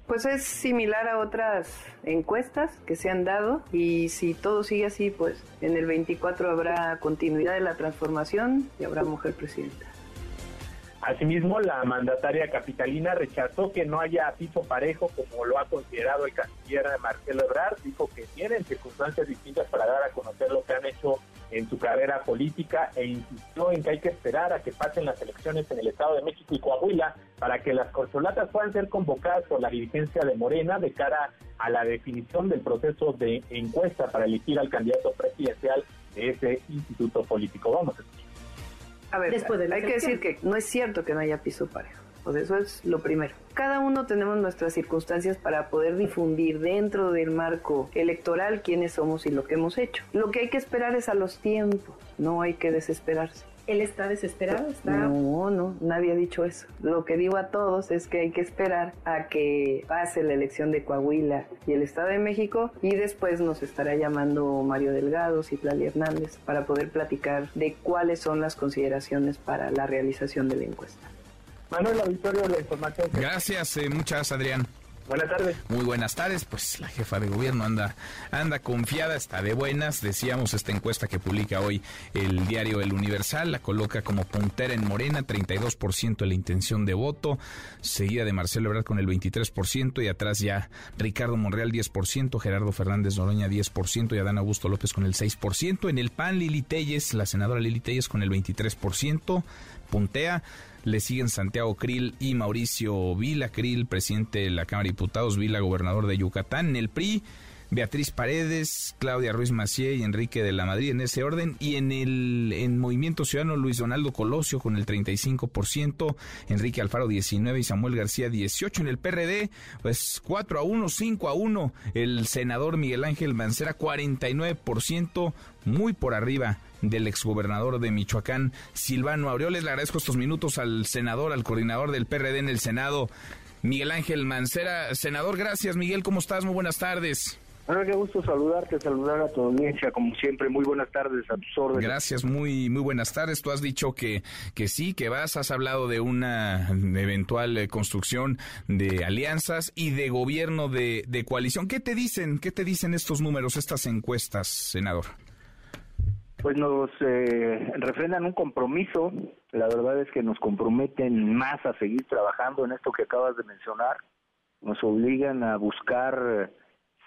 Pues es similar a otras encuestas que se han dado y si todo sigue así, pues en el 24 habrá continuidad de la transformación y habrá mujer presidenta. Asimismo, la mandataria capitalina rechazó que no haya piso parejo como lo ha considerado el canciller Marcelo Ebrard. Dijo que tienen circunstancias distintas para dar a conocer lo que han hecho en su carrera política e insistió en que hay que esperar a que pasen las elecciones en el Estado de México y Coahuila para que las corcholatas puedan ser convocadas por la dirigencia de Morena de cara a la definición del proceso de encuesta para elegir al candidato presidencial de ese instituto político. Vamos a escuchar. A ver, hay que decir que no es cierto que no haya piso parejo. Pues eso es lo primero. Cada uno tenemos nuestras circunstancias para poder difundir dentro del marco electoral quiénes somos y lo que hemos hecho. Lo que hay que esperar es a los tiempos, no hay que desesperarse. ¿Él está desesperado? No, no, nadie ha dicho eso. Lo que digo a todos es que hay que esperar a que pase la elección de Coahuila y el Estado de México y después nos estará llamando Mario Delgado, Citlali Hernández para poder platicar de cuáles son las consideraciones para la realización de la encuesta. Manuel Auditorio, la información. Gracias, eh, muchas Adrián. Buenas tardes. Muy buenas tardes. Pues la jefa de gobierno anda, anda confiada, está de buenas. Decíamos esta encuesta que publica hoy el diario El Universal, la coloca como puntera en Morena, 32% de la intención de voto, seguida de Marcelo Ebrard con el 23% y atrás ya Ricardo Monreal 10%, Gerardo Fernández Noroña 10% y Adán Augusto López con el 6%. En el PAN Lili Telles, la senadora Lili Telles con el 23%, puntea le siguen Santiago Krill y Mauricio Vila Krill, presidente de la Cámara de Diputados, Vila, gobernador de Yucatán. El PRI, Beatriz Paredes, Claudia Ruiz Macié y Enrique de la Madrid en ese orden. Y en el en Movimiento Ciudadano, Luis Donaldo Colosio con el 35%, Enrique Alfaro 19 y Samuel García 18. En el PRD, pues 4 a 1, 5 a 1. El senador Miguel Ángel Mancera 49%, muy por arriba del exgobernador de Michoacán, Silvano Aureoles. Le agradezco estos minutos al senador, al coordinador del PRD en el Senado, Miguel Ángel Mancera. Senador, gracias. Miguel, ¿cómo estás? Muy buenas tardes. Ah, qué gusto saludarte, saludar a tu audiencia, como siempre. Muy buenas tardes a tus órdenes. Gracias, muy muy buenas tardes. Tú has dicho que, que sí, que vas, has hablado de una eventual eh, construcción de alianzas y de gobierno de, de coalición. ¿Qué te dicen? ¿Qué te dicen estos números, estas encuestas, senador? Pues nos eh, refrendan un compromiso. La verdad es que nos comprometen más a seguir trabajando en esto que acabas de mencionar. Nos obligan a buscar eh,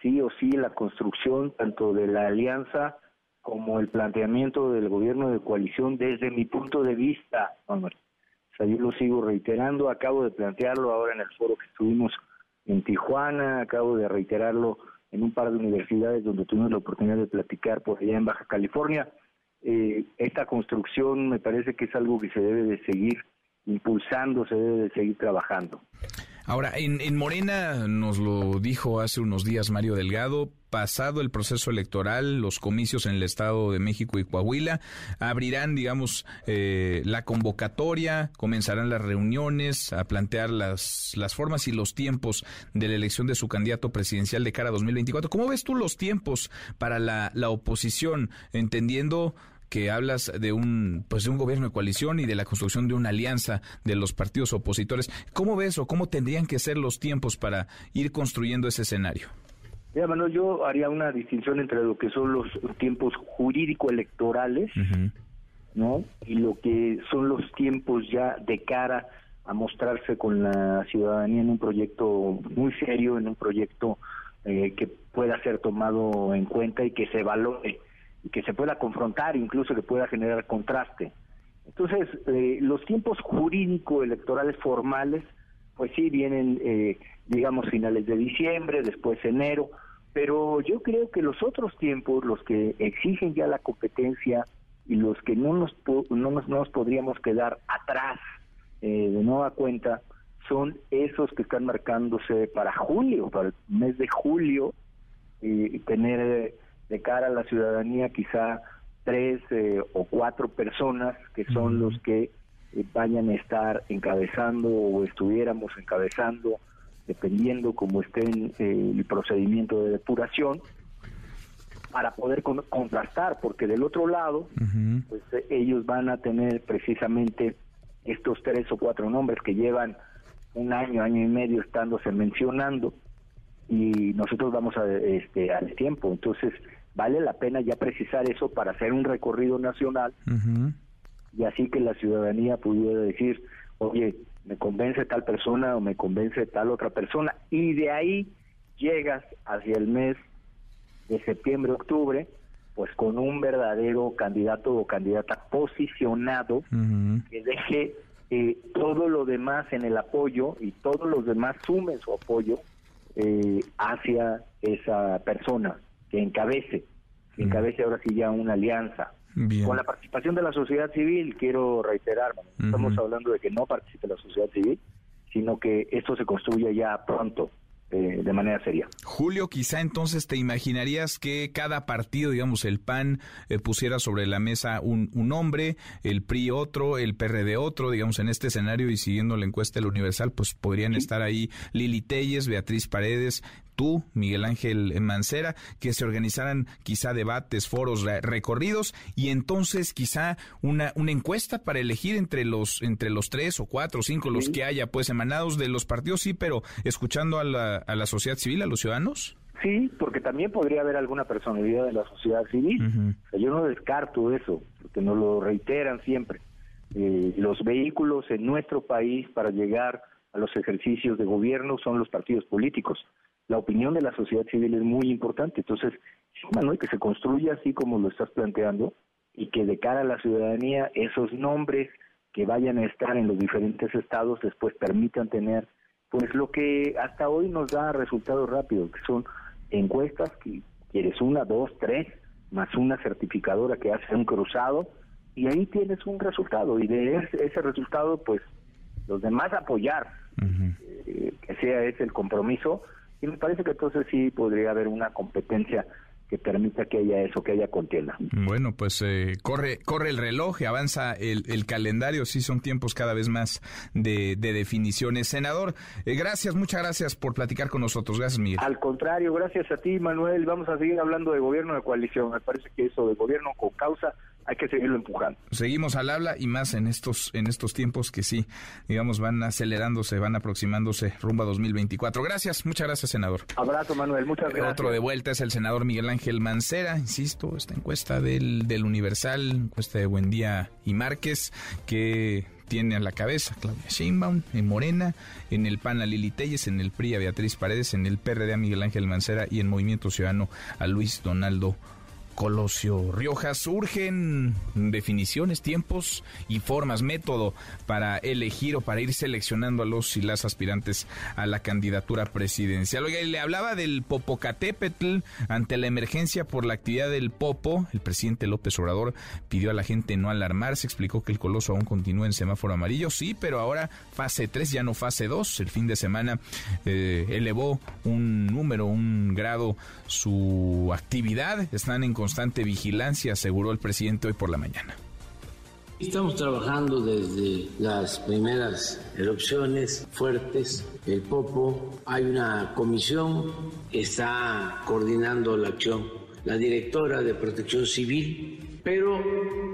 sí o sí la construcción tanto de la alianza como el planteamiento del gobierno de coalición desde mi punto de vista, Manuel. O sea, yo lo sigo reiterando, acabo de plantearlo ahora en el foro que estuvimos en Tijuana, acabo de reiterarlo en un par de universidades donde tuvimos la oportunidad de platicar por allá en Baja California eh, esta construcción me parece que es algo que se debe de seguir impulsando, se debe de seguir trabajando. Ahora, en, en, Morena nos lo dijo hace unos días Mario Delgado, pasado el proceso electoral, los comicios en el Estado de México y Coahuila, abrirán, digamos, eh, la convocatoria, comenzarán las reuniones a plantear las, las formas y los tiempos de la elección de su candidato presidencial de cara a 2024. ¿Cómo ves tú los tiempos para la, la oposición, entendiendo que hablas de un pues de un gobierno de coalición y de la construcción de una alianza de los partidos opositores. ¿Cómo ves o cómo tendrían que ser los tiempos para ir construyendo ese escenario? Mira, Manuel, yo haría una distinción entre lo que son los tiempos jurídico-electorales, ¿no? Y lo que son los tiempos ya de cara a mostrarse con la ciudadanía en un proyecto muy serio, en un proyecto eh, que pueda ser tomado en cuenta y que se valore que se pueda confrontar, incluso que pueda generar contraste. Entonces, eh, los tiempos jurídico-electorales formales, pues sí, vienen, eh, digamos, finales de diciembre, después enero, pero yo creo que los otros tiempos, los que exigen ya la competencia y los que no nos, no nos, podríamos quedar atrás eh, de nueva cuenta, son esos que están marcándose para julio, para el mes de julio, y tener de cara a la ciudadanía quizá tres eh, o cuatro personas que son los que eh, vayan a estar encabezando o estuviéramos encabezando, dependiendo cómo esté el procedimiento de depuración, para poder contrastar, porque del otro lado, pues ellos van a tener precisamente estos tres o cuatro nombres que llevan un año, año y medio estándose mencionando y nosotros vamos a este al tiempo, entonces vale la pena ya precisar eso para hacer un recorrido nacional y así que la ciudadanía pudiera decir, oye, me convence tal persona o me convence tal otra persona y de ahí llegas hacia el mes de septiembre, octubre, pues con un verdadero candidato o candidata posicionado que deje eh, todo lo demás en el apoyo y todos los demás sumen su apoyo eh, hacia esa persona que encabece, que encabece ahora sí ya una alianza. Con la participación de la sociedad civil, quiero reiterar, estamos hablando de que no participe la sociedad civil, sino que esto se construya ya pronto. Eh, de manera seria. Julio, quizá entonces te imaginarías que cada partido, digamos, el PAN eh, pusiera sobre la mesa un, un, nombre, el PRI otro, el PRD otro, digamos, en este escenario y siguiendo la encuesta del Universal, pues podrían estar ahí Lili Telles, Beatriz Paredes, tú, Miguel Ángel Mancera, que se organizaran quizá debates, foros, recorridos y entonces quizá una, una encuesta para elegir entre los, entre los tres o cuatro o cinco, los que haya, pues emanados de los partidos, sí, pero escuchando a la, a la sociedad civil, a los ciudadanos. Sí, porque también podría haber alguna personalidad de la sociedad civil. yo no descarto eso, porque nos lo reiteran siempre. Eh, los vehículos en nuestro país para llegar a los ejercicios de gobierno son los partidos políticos la opinión de la sociedad civil es muy importante. Entonces, que se construya así como lo estás planteando y que de cara a la ciudadanía esos nombres que vayan a estar en los diferentes estados después permitan tener pues lo que hasta hoy nos da resultados rápidos, que son encuestas que quieres una, dos, tres, más una certificadora que hace un cruzado y ahí tienes un resultado. Y de ese, resultado pues los demás apoyar, eh, que sea ese el compromiso y me parece que entonces sí podría haber una competencia que permita que haya eso, que haya contienda. Bueno, pues eh, corre corre el reloj, avanza el, el, calendario, sí son tiempos cada vez más de, de definiciones. Senador, eh, gracias, muchas gracias por platicar con nosotros. Gracias, Miguel. Al contrario, gracias a ti, Manuel. Vamos a seguir hablando de gobierno de coalición. Me parece que eso de gobierno con causa hay que seguirlo empujando. Seguimos al habla y más en estos en estos tiempos que sí, digamos, van acelerándose, van aproximándose rumbo a 2024. Gracias, muchas gracias, senador. Abrazo, Manuel, muchas gracias. Otro de vuelta es el senador Miguel Ángel Mancera, insisto, esta encuesta del, del Universal, encuesta de Buendía y Márquez, que tiene a la cabeza Claudia Sheinbaum en Morena, en el PAN a Lili Telles, en el PRI a Beatriz Paredes, en el PRD a Miguel Ángel Mancera y en Movimiento Ciudadano a Luis Donaldo Colosio Riojas. Urgen definiciones, tiempos y formas, método para elegir o para ir seleccionando a los y las aspirantes a la candidatura presidencial. Oiga, le hablaba del Popocatépetl ante la emergencia por la actividad del Popo. El presidente López Obrador pidió a la gente no alarmarse, explicó que el coloso aún continúa en semáforo amarillo, sí, pero ahora fase 3, ya no fase 2. El fin de semana eh, elevó un número, un grado su actividad. Están en constante vigilancia, aseguró el presidente hoy por la mañana. Estamos trabajando desde las primeras erupciones fuertes, el Popo, hay una comisión que está coordinando la acción, la directora de Protección Civil, pero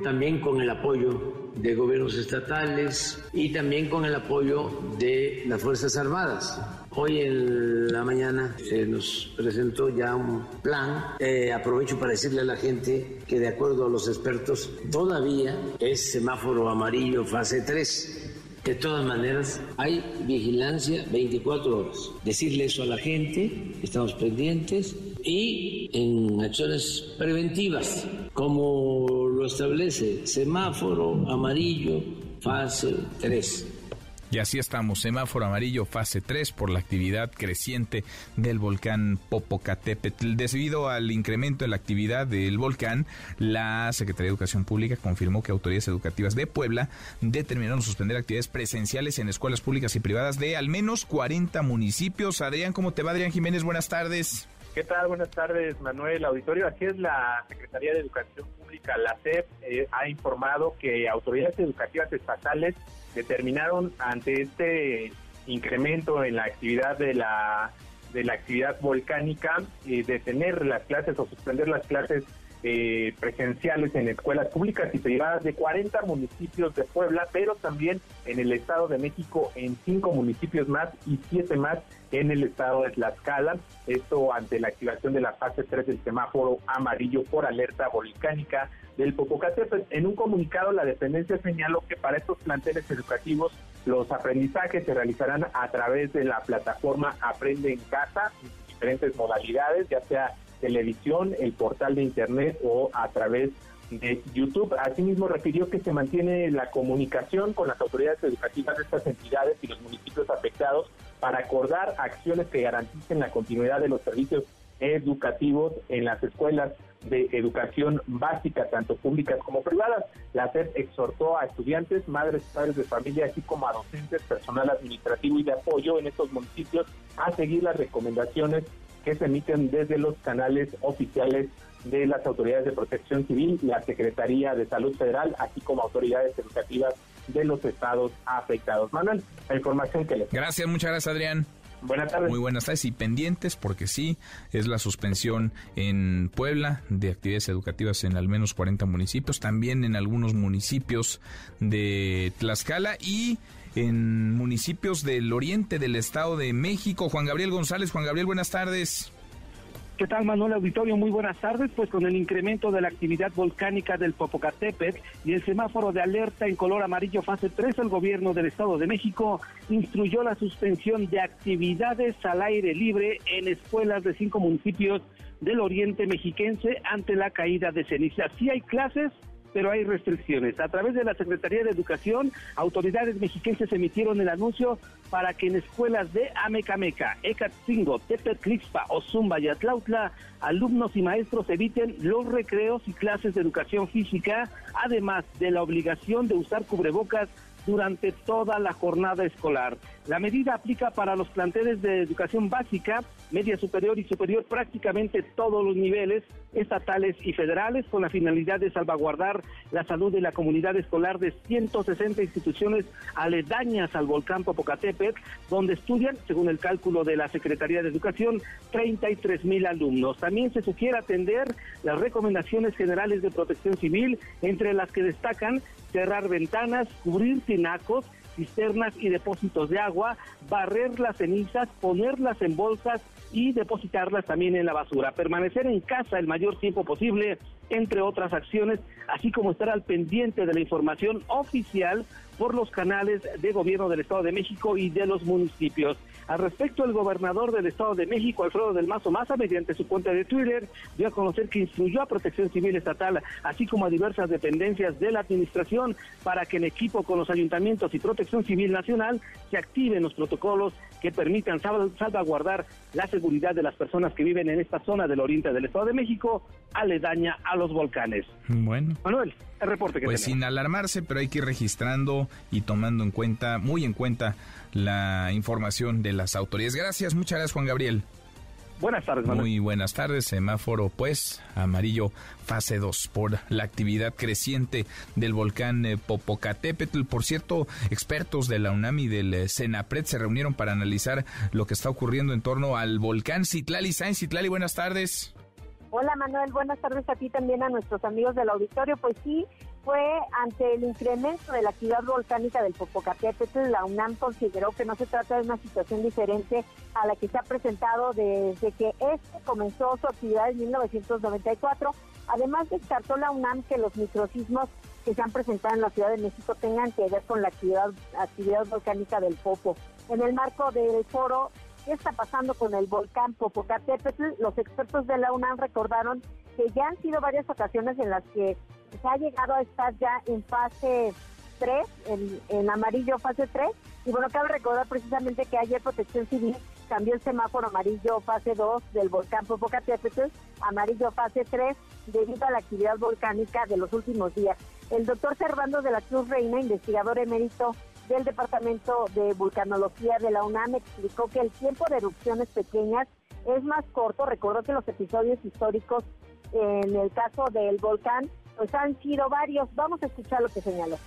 también con el apoyo de gobiernos estatales y también con el apoyo de las Fuerzas Armadas. Hoy en la mañana se nos presentó ya un plan. Eh, aprovecho para decirle a la gente que de acuerdo a los expertos todavía es semáforo amarillo fase 3. De todas maneras, hay vigilancia 24 horas. Decirle eso a la gente, estamos pendientes y en acciones preventivas, como lo establece semáforo amarillo fase 3. Y así estamos, semáforo amarillo fase 3 por la actividad creciente del volcán Popocatépetl. Debido al incremento en la actividad del volcán, la Secretaría de Educación Pública confirmó que autoridades educativas de Puebla determinaron suspender actividades presenciales en escuelas públicas y privadas de al menos 40 municipios. Adrián, ¿cómo te va Adrián Jiménez? Buenas tardes. ¿Qué tal? Buenas tardes, Manuel Auditorio. Así es, la Secretaría de Educación Pública, la SEP, eh, ha informado que autoridades educativas estatales determinaron ante este incremento en la actividad de la de la actividad volcánica eh, detener las clases o suspender las clases eh, presenciales en escuelas públicas y privadas de 40 municipios de Puebla, pero también en el Estado de México en cinco municipios más y siete más en el estado de Tlaxcala. Esto ante la activación de la fase 3 del semáforo amarillo por alerta volcánica del Popocatépetl. En un comunicado, la dependencia señaló que para estos planteles educativos los aprendizajes se realizarán a través de la plataforma Aprende en Casa, en diferentes modalidades, ya sea televisión, el portal de internet o a través de YouTube. Asimismo, refirió que se mantiene la comunicación con las autoridades educativas de estas entidades y los municipios afectados para acordar acciones que garanticen la continuidad de los servicios educativos en las escuelas de educación básica, tanto públicas como privadas. La SED exhortó a estudiantes, madres, padres de familia, así como a docentes, personal administrativo y de apoyo en estos municipios a seguir las recomendaciones que se emiten desde los canales oficiales de las autoridades de protección civil, la Secretaría de Salud Federal, así como autoridades educativas de los estados afectados. Manuel, la información que les. Gracias, muchas gracias, Adrián. Buenas tardes. Muy buenas tardes y pendientes porque sí, es la suspensión en Puebla de actividades educativas en al menos 40 municipios, también en algunos municipios de Tlaxcala y en municipios del oriente del Estado de México. Juan Gabriel González, Juan Gabriel, buenas tardes. ¿Qué tal, Manuel Auditorio? Muy buenas tardes. Pues con el incremento de la actividad volcánica del Popocatépetl y el semáforo de alerta en color amarillo fase 3, el gobierno del Estado de México instruyó la suspensión de actividades al aire libre en escuelas de cinco municipios del oriente mexiquense ante la caída de ceniza. Sí hay clases, pero hay restricciones. A través de la Secretaría de Educación, autoridades mexiquenses emitieron el anuncio para que en escuelas de Amecameca, Ecatzingo, Tepetlispa, Ozumba y Atlautla, alumnos y maestros eviten los recreos y clases de educación física, además de la obligación de usar cubrebocas durante toda la jornada escolar. La medida aplica para los planteles de educación básica, media superior y superior, prácticamente todos los niveles estatales y federales, con la finalidad de salvaguardar la salud de la comunidad escolar de 160 instituciones aledañas al volcán Popocatépetl, donde estudian, según el cálculo de la Secretaría de Educación, 33 mil alumnos. También se sugiere atender las recomendaciones generales de protección civil, entre las que destacan cerrar ventanas, cubrir tinacos, cisternas y depósitos de agua, barrer las cenizas, ponerlas en bolsas y depositarlas también en la basura. Permanecer en casa el mayor tiempo posible, entre otras acciones, así como estar al pendiente de la información oficial por los canales de gobierno del Estado de México y de los municipios. Al respecto, el gobernador del Estado de México, Alfredo del Mazo Maza, mediante su cuenta de Twitter, dio a conocer que instruyó a Protección Civil Estatal, así como a diversas dependencias de la administración, para que en equipo con los ayuntamientos y Protección Civil Nacional se activen los protocolos que permitan salvaguardar la seguridad de las personas que viven en esta zona del oriente del Estado de México, aledaña a los volcanes. Bueno. Manuel, el reporte que Pues sin alarmarse, pero hay que ir registrando y tomando en cuenta, muy en cuenta, la información de las autoridades. Gracias, muchas gracias Juan Gabriel. Buenas tardes, Manuel. Muy buenas tardes. Semáforo, pues, amarillo, fase 2, por la actividad creciente del volcán eh, Popocatépetl. Por cierto, expertos de la UNAM y del eh, CENAPRED se reunieron para analizar lo que está ocurriendo en torno al volcán Citlali. Sainz, Citlali, buenas tardes. Hola Manuel, buenas tardes a ti también a nuestros amigos del auditorio. Pues sí, fue ante el incremento de la actividad volcánica del Popocatépetl, la UNAM consideró que no se trata de una situación diferente a la que se ha presentado desde que este comenzó su actividad en 1994. Además, descartó la UNAM que los microsismos que se han presentado en la Ciudad de México tengan que ver con la actividad, actividad volcánica del Popo. En el marco del foro ¿Qué está pasando con el volcán Popocatépetl? Los expertos de la UNAM recordaron que ya han sido varias ocasiones en las que se ha llegado a estar ya en fase 3, en, en amarillo fase 3. Y bueno, cabe recordar precisamente que ayer Protección Civil cambió el semáforo amarillo fase 2 del volcán Popocatépetl, amarillo fase 3, debido a la actividad volcánica de los últimos días. El doctor Servando de la Cruz Reina, investigador emérito del Departamento de Vulcanología de la UNAM explicó que el tiempo de erupciones pequeñas es más corto. Recuerdo que los episodios históricos en el caso del volcán pues han sido varios. Vamos a escuchar lo que señaló.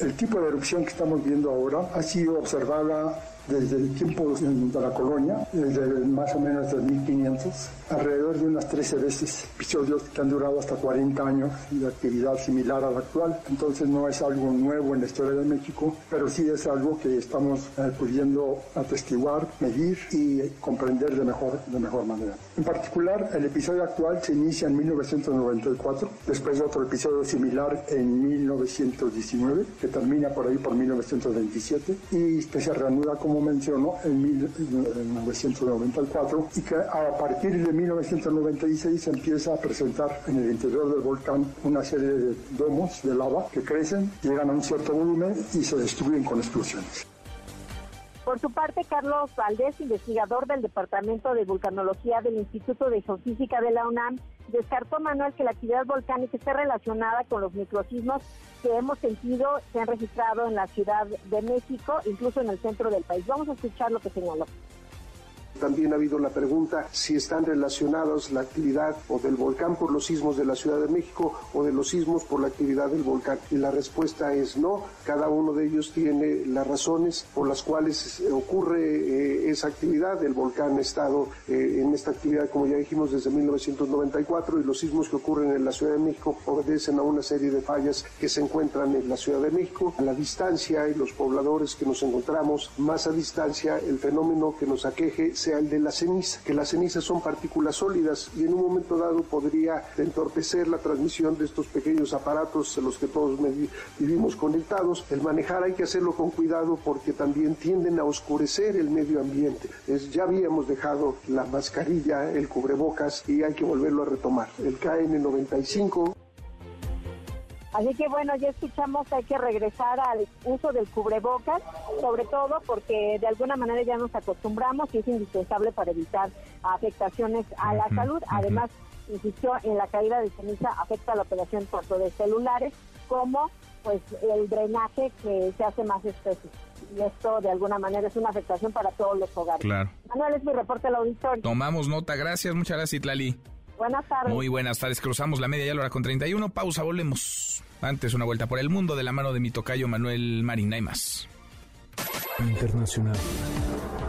El tipo de erupción que estamos viendo ahora ha sido observada desde el tiempo de la colonia, desde más o menos 1500, alrededor de unas 13 veces, episodios que han durado hasta 40 años de actividad similar a la actual. Entonces no es algo nuevo en la historia de México, pero sí es algo que estamos eh, pudiendo atestiguar, medir y comprender de mejor, de mejor manera. En particular, el episodio actual se inicia en 1994, después de otro episodio similar en 1919, que termina por ahí por 1927 y que se reanuda como mencionó en 1994 y que a partir de 1996 se empieza a presentar en el interior del volcán una serie de domos de lava que crecen, llegan a un cierto volumen y se destruyen con explosiones. Por su parte, Carlos Valdés, investigador del Departamento de Vulcanología del Instituto de Geofísica de la UNAM, descartó, Manuel, que la actividad volcánica esté relacionada con los microsismos que hemos sentido, se han registrado en la Ciudad de México, incluso en el centro del país. Vamos a escuchar lo que señaló. También ha habido la pregunta si están relacionados la actividad o del volcán por los sismos de la Ciudad de México o de los sismos por la actividad del volcán. Y la respuesta es no. Cada uno de ellos tiene las razones por las cuales ocurre eh, esa actividad. El volcán ha estado eh, en esta actividad, como ya dijimos, desde 1994 y los sismos que ocurren en la Ciudad de México obedecen a una serie de fallas que se encuentran en la Ciudad de México. A la distancia y los pobladores que nos encontramos más a distancia, el fenómeno que nos aqueje sea el de la ceniza, que las cenizas son partículas sólidas y en un momento dado podría entorpecer la transmisión de estos pequeños aparatos los que todos vivimos conectados. El manejar hay que hacerlo con cuidado porque también tienden a oscurecer el medio ambiente. Ya habíamos dejado la mascarilla, el cubrebocas y hay que volverlo a retomar. El KN95 Así que bueno, ya escuchamos que hay que regresar al uso del cubrebocas, sobre todo porque de alguna manera ya nos acostumbramos y es indispensable para evitar afectaciones a la salud. Además, insistió en la caída de ceniza afecta la operación tanto de celulares como pues el drenaje que se hace más espeso. Y esto de alguna manera es una afectación para todos los hogares. Claro. Manuel, es mi reporte al auditorio. Tomamos nota, gracias, muchas gracias, Itlali. Buenas tardes. Muy buenas tardes. Cruzamos la media ya la hora con 31. Pausa, volvemos. Antes una vuelta por el mundo de la mano de mi tocayo Manuel Marín. Hay más. Internacional.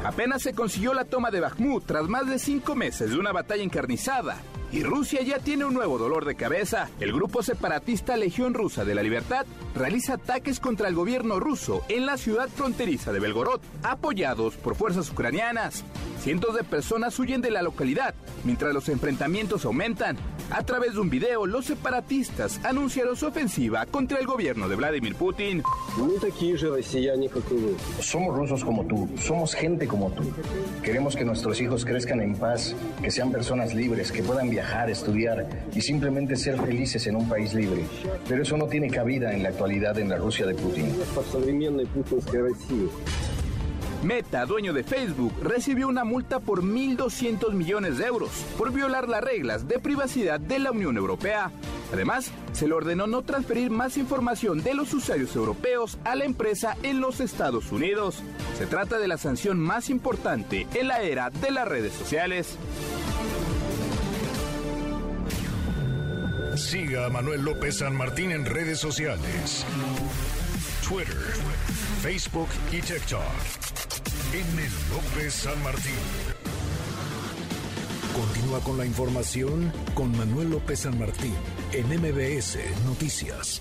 Apenas se consiguió la toma de Bakhmut tras más de cinco meses de una batalla encarnizada. Y Rusia ya tiene un nuevo dolor de cabeza. El grupo separatista Legión Rusa de la Libertad realiza ataques contra el gobierno ruso en la ciudad fronteriza de Belgorod, apoyados por fuerzas ucranianas. Cientos de personas huyen de la localidad mientras los enfrentamientos aumentan. A través de un video, los separatistas anunciaron su ofensiva contra el gobierno de Vladimir Putin. Somos rusos como tú, somos gente como tú. Queremos que nuestros hijos crezcan en paz, que sean personas libres, que puedan viajar, estudiar y simplemente ser felices en un país libre. Pero eso no tiene cabida en la actualidad en la Rusia de Putin. Meta, dueño de Facebook, recibió una multa por 1.200 millones de euros por violar las reglas de privacidad de la Unión Europea. Además, se le ordenó no transferir más información de los usuarios europeos a la empresa en los Estados Unidos. Se trata de la sanción más importante en la era de las redes sociales. Siga a Manuel López San Martín en redes sociales. Twitter, Facebook y TikTok. M. López San Martín. Continúa con la información con Manuel López San Martín en MBS Noticias.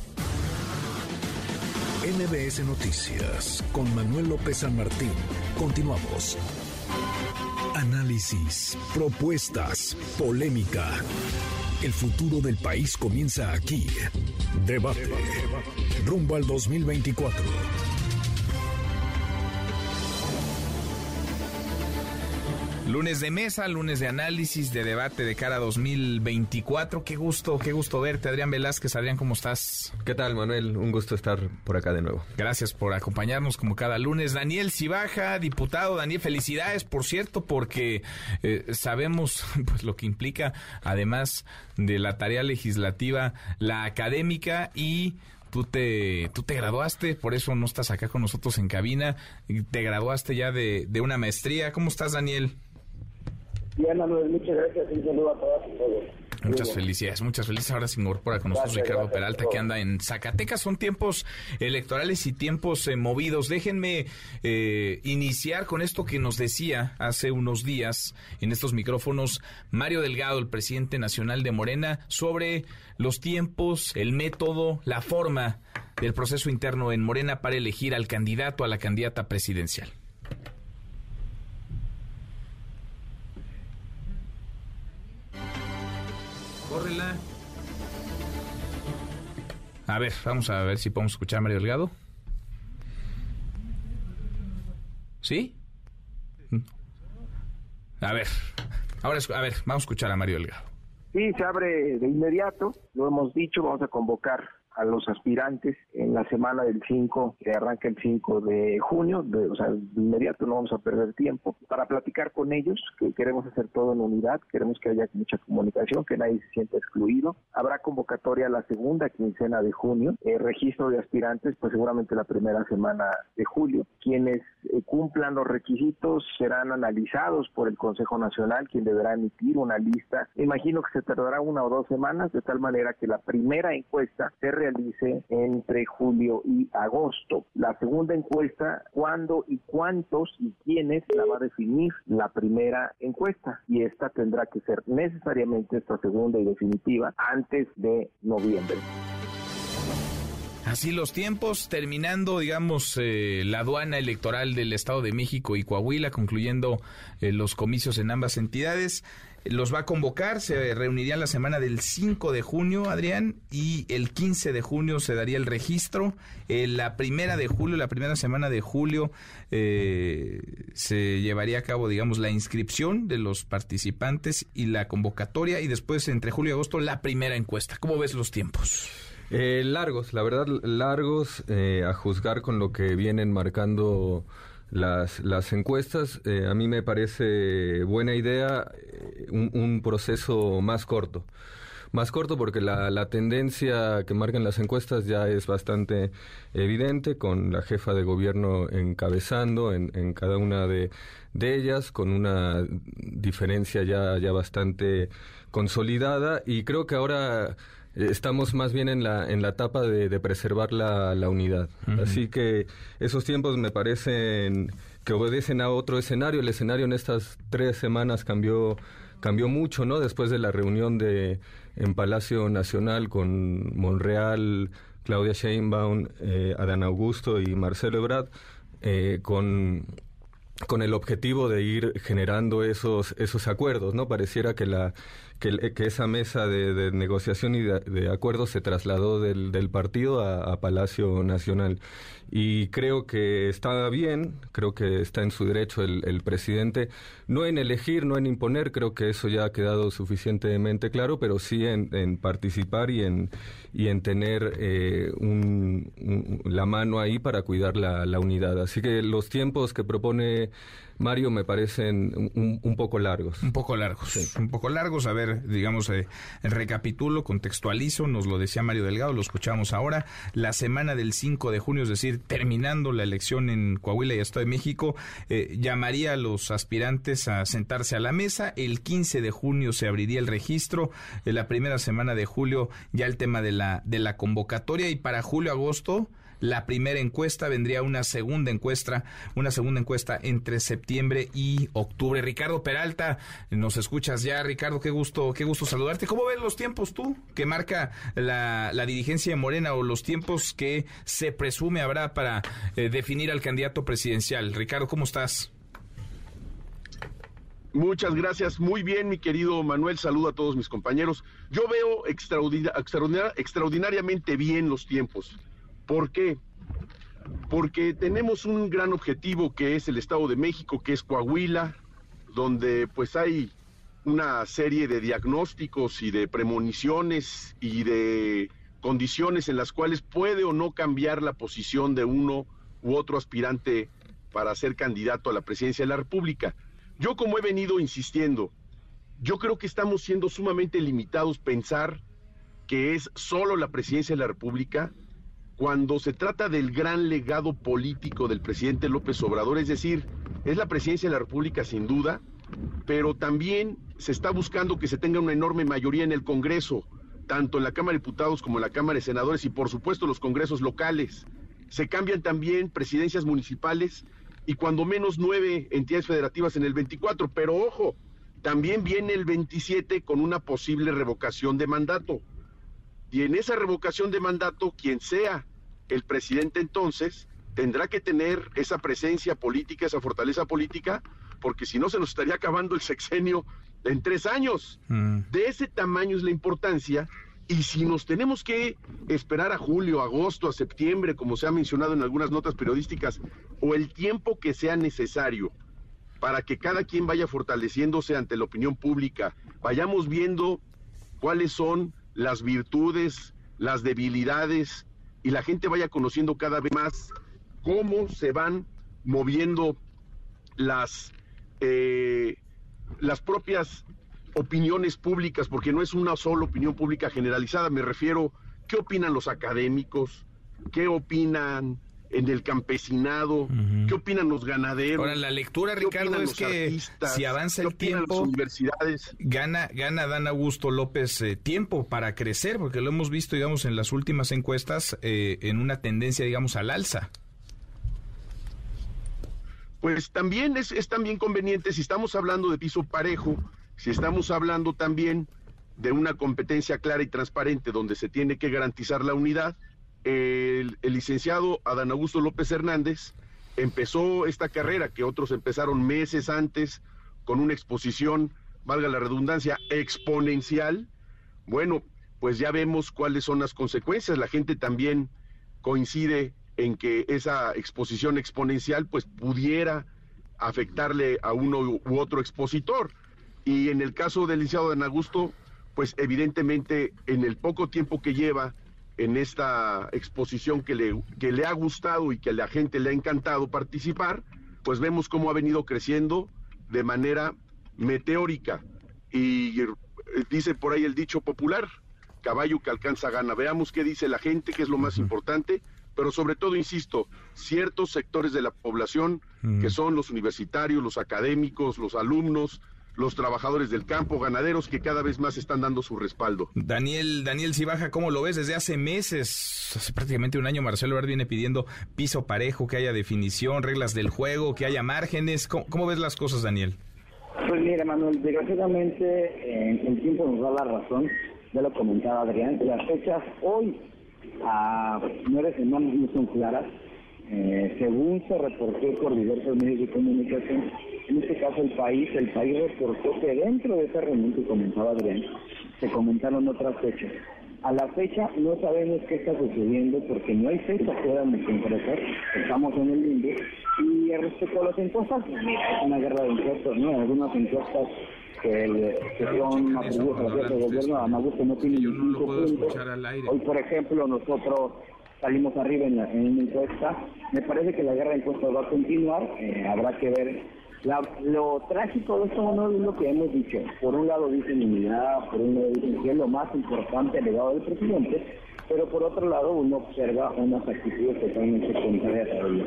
MBS Noticias con Manuel López San Martín. Continuamos. Análisis, propuestas, polémica. El futuro del país comienza aquí. Debate. Rumbo al 2024. Lunes de mesa, lunes de análisis, de debate de cara a 2024. Qué gusto, qué gusto verte, Adrián Velázquez. Adrián, ¿cómo estás? ¿Qué tal, Manuel? Un gusto estar por acá de nuevo. Gracias por acompañarnos como cada lunes. Daniel Cibaja, diputado. Daniel, felicidades, por cierto, porque eh, sabemos pues lo que implica, además de la tarea legislativa, la académica y tú te, tú te graduaste, por eso no estás acá con nosotros en cabina, te graduaste ya de, de una maestría. ¿Cómo estás, Daniel? Muchas gracias y un saludo a todas y todos. Muchas felicidades, muchas felicidades. Ahora se incorpora con nosotros Gracias, Ricardo gracias, Peralta, que anda en Zacatecas. Son tiempos electorales y tiempos eh, movidos. Déjenme eh, iniciar con esto que nos decía hace unos días en estos micrófonos Mario Delgado, el presidente nacional de Morena, sobre los tiempos, el método, la forma del proceso interno en Morena para elegir al candidato, a la candidata presidencial. Córrela. A ver, vamos a ver si podemos escuchar a Mario Delgado. ¿Sí? A ver, ahora a ver, vamos a escuchar a Mario Delgado. Sí, se abre de inmediato, lo hemos dicho, vamos a convocar a los aspirantes en la semana del 5, que arranca el 5 de junio, de- o sea, de inmediato no vamos a perder tiempo, para platicar con ellos, que queremos hacer todo en unidad, queremos que haya mucha comunicación, que nadie se sienta excluido. Habrá convocatoria la segunda quincena de junio, eh, registro de aspirantes, pues seguramente la primera semana de julio. Quienes eh, cumplan los requisitos serán analizados por el Consejo Nacional, quien deberá emitir una lista. Imagino que se tardará una o dos semanas, de tal manera que la primera encuesta se realice entre julio y agosto. La segunda encuesta, cuándo y cuántos y quiénes la va a definir la primera encuesta. Y esta tendrá que ser necesariamente esta segunda y definitiva antes de noviembre. Así los tiempos, terminando, digamos, eh, la aduana electoral del Estado de México y Coahuila, concluyendo eh, los comicios en ambas entidades. Los va a convocar, se reunirían la semana del 5 de junio, Adrián, y el 15 de junio se daría el registro. Eh, la primera de julio, la primera semana de julio, eh, se llevaría a cabo, digamos, la inscripción de los participantes y la convocatoria, y después, entre julio y agosto, la primera encuesta. ¿Cómo ves los tiempos? Eh, largos, la verdad, largos, eh, a juzgar con lo que vienen marcando las, las encuestas. Eh, a mí me parece buena idea eh, un, proceso más corto. Más corto porque la, la tendencia que marcan las encuestas ya es bastante evidente, con la jefa de gobierno encabezando en, en cada una de, de ellas, con una diferencia ya, ya bastante consolidada. Y creo que ahora estamos más bien en la, en la etapa de, de preservar la, la unidad. Así que esos tiempos me parecen que obedecen a otro escenario. El escenario en estas tres semanas cambió cambió mucho, ¿no? Después de la reunión de en Palacio Nacional con Monreal, Claudia Sheinbaum, eh, Adán Augusto y Marcelo Ebrard, eh, con con el objetivo de ir generando esos esos acuerdos, ¿no? Pareciera que la que, que esa mesa de, de negociación y de, de acuerdos se trasladó del, del partido a, a Palacio Nacional. Y creo que está bien, creo que está en su derecho el, el presidente, no en elegir, no en imponer, creo que eso ya ha quedado suficientemente claro, pero sí en, en participar y en, y en tener eh, un- un- la mano ahí para cuidar la, la unidad. Así que los tiempos que propone Mario me parecen un, un poco largos. Un poco largos, un poco largos. A ver, digamos, eh, recapitulo, contextualizo, nos lo decía Mario Delgado, lo escuchamos ahora. La semana del 5 de junio, es decir, terminando la elección en Coahuila y Estado de México, eh, llamaría a los aspirantes a sentarse a la mesa. El 15 de junio se abriría el registro. En la primera semana de julio ya el tema de la, de la convocatoria y para julio-agosto la primera encuesta, vendría una segunda encuesta, una segunda encuesta entre septiembre y octubre. Ricardo Peralta, nos escuchas ya, Ricardo, qué gusto, qué gusto saludarte. ¿Cómo ves los tiempos tú que marca la, dirigencia de Morena o los tiempos que se presume habrá para eh, definir al candidato presidencial? Ricardo, ¿cómo estás? Muchas gracias. Muy bien, mi querido Manuel. Saludo a todos mis compañeros. Yo veo extraordina- extraordina- extraordinariamente bien los tiempos. ¿Por qué? Porque tenemos un gran objetivo que es el Estado de México, que es Coahuila, donde pues hay una serie de diagnósticos y de premoniciones y de condiciones en las cuales puede o no cambiar la posición de uno u otro aspirante para ser candidato a la presidencia de la República. Yo como he venido insistiendo, yo creo que estamos siendo sumamente limitados pensar que es solo la presidencia de la República cuando se trata del gran legado político del presidente López Obrador, es decir, es la presidencia de la República sin duda, pero también se está buscando que se tenga una enorme mayoría en el Congreso, tanto en la Cámara de Diputados como en la Cámara de Senadores y por supuesto los congresos locales. Se cambian también presidencias municipales y cuando menos nueve entidades federativas en el 24, pero ojo, también viene el 27 con una posible revocación de mandato. Y en esa revocación de mandato, quien sea el presidente entonces, tendrá que tener esa presencia política, esa fortaleza política, porque si no se nos estaría acabando el sexenio en tres años. Mm. De ese tamaño es la importancia. Y si nos tenemos que esperar a julio, agosto, a septiembre, como se ha mencionado en algunas notas periodísticas, o el tiempo que sea necesario para que cada quien vaya fortaleciéndose ante la opinión pública, vayamos viendo cuáles son las virtudes, las debilidades, y la gente vaya conociendo cada vez más cómo se van moviendo las, eh, las propias opiniones públicas, porque no es una sola opinión pública generalizada, me refiero, ¿qué opinan los académicos? ¿Qué opinan en el campesinado? ¿Qué opinan los ganaderos? Ahora, la lectura, ¿Qué Ricardo, es que artistas? si avanza ¿Qué el las tiempo, universidades? gana, gana Dan Augusto López eh, tiempo para crecer, porque lo hemos visto, digamos, en las últimas encuestas, eh, en una tendencia, digamos, al alza. Pues también es, es también conveniente, si estamos hablando de piso parejo, si estamos hablando también de una competencia clara y transparente donde se tiene que garantizar la unidad, el, licenciado Adán Augusto López Hernández empezó esta carrera que otros empezaron meses antes con una exposición, valga la redundancia, exponencial. Bueno, pues ya vemos cuáles son las consecuencias. La gente también coincide en que esa exposición exponencial pues pudiera afectarle a uno u otro expositor. Y en el caso del licenciado de Augusto, pues evidentemente en el poco tiempo que lleva en esta exposición que le, que le ha gustado y que a la gente le ha encantado participar, pues vemos cómo ha venido creciendo de manera meteórica. Y eh, dice por ahí el dicho popular, caballo que alcanza gana. Veamos qué dice la gente, que es lo más importante, pero sobre todo, insisto, ciertos sectores de la población, que son los universitarios, los académicos, los alumnos, los trabajadores del campo, ganaderos, que cada vez más están dando su respaldo. Daniel, Daniel Cibaja, ¿cómo lo ves? Desde hace meses, hace prácticamente un año, Marcelo Ebrard viene pidiendo piso parejo, que haya definición, reglas del juego, que haya márgenes. ¿Cómo, cómo ves las cosas, Daniel? Pues mira, Manuel, desgraciadamente eh, el tiempo nos da la razón, ya lo comentaba Adrián, las fechas hoy a nueve semanas no son claras, eh, según se reportó por diversos medios de comunicación, en este caso el país, el país reportó que dentro de esa reunión que comentaba Adrián, se comentaron otras fechas. A la fecha no sabemos qué está sucediendo porque no hay fecha fuera de concretar, estamos en el limbo. Y respecto a las encuestas, es una guerra de encuestas, ¿no? Algunas encuestas que, que son atribuidas al jefe de gobierno, a Magusto no tiene ni cinco puntos. Hoy, por ejemplo, nosotros salimos arriba en, la, en una encuesta. Me parece que la guerra de encuestas va a continuar, eh, habrá que ver. La- lo trágico de esto no es lo que hemos dicho. Por un lado dicen unidad, por un lado dicen que es lo más importante legado del presidente, pero por otro lado uno observa unas actitudes totalmente contrarias a ello.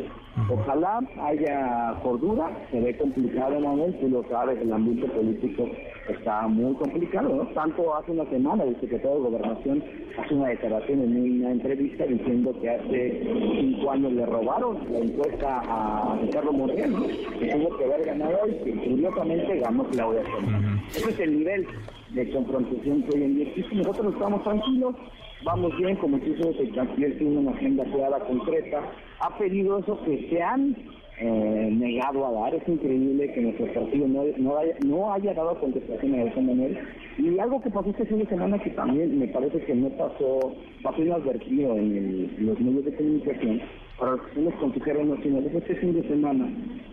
Ojalá haya cordura, se ve complicado, Manuel, tú lo sabes, el ambiente político está muy complicado, ¿no? Tanto hace una semana el secretario de Gobernación hace una declaración en una entrevista diciendo que hace cinco años le robaron la encuesta a Ricardo Monreal, ¿no? Que tuvo que haber ganado hoy, que curiosamente ganó Claudia Sheinbaum. Ese es el nivel de confrontación que hoy en día existe. Nosotros estamos tranquilos, vamos bien, como el canciller tiene una agenda clara, concreta, ha pedido eso que se han eh, negado a dar. Es increíble que nuestro partido no, no, haya, no haya dado contestación a esa manera. Y algo que pasó este fin de semana que también me parece que no pasó, pasó inadvertido en el- los medios de comunicación, para los que son los consejeros nacionales, este fin de semana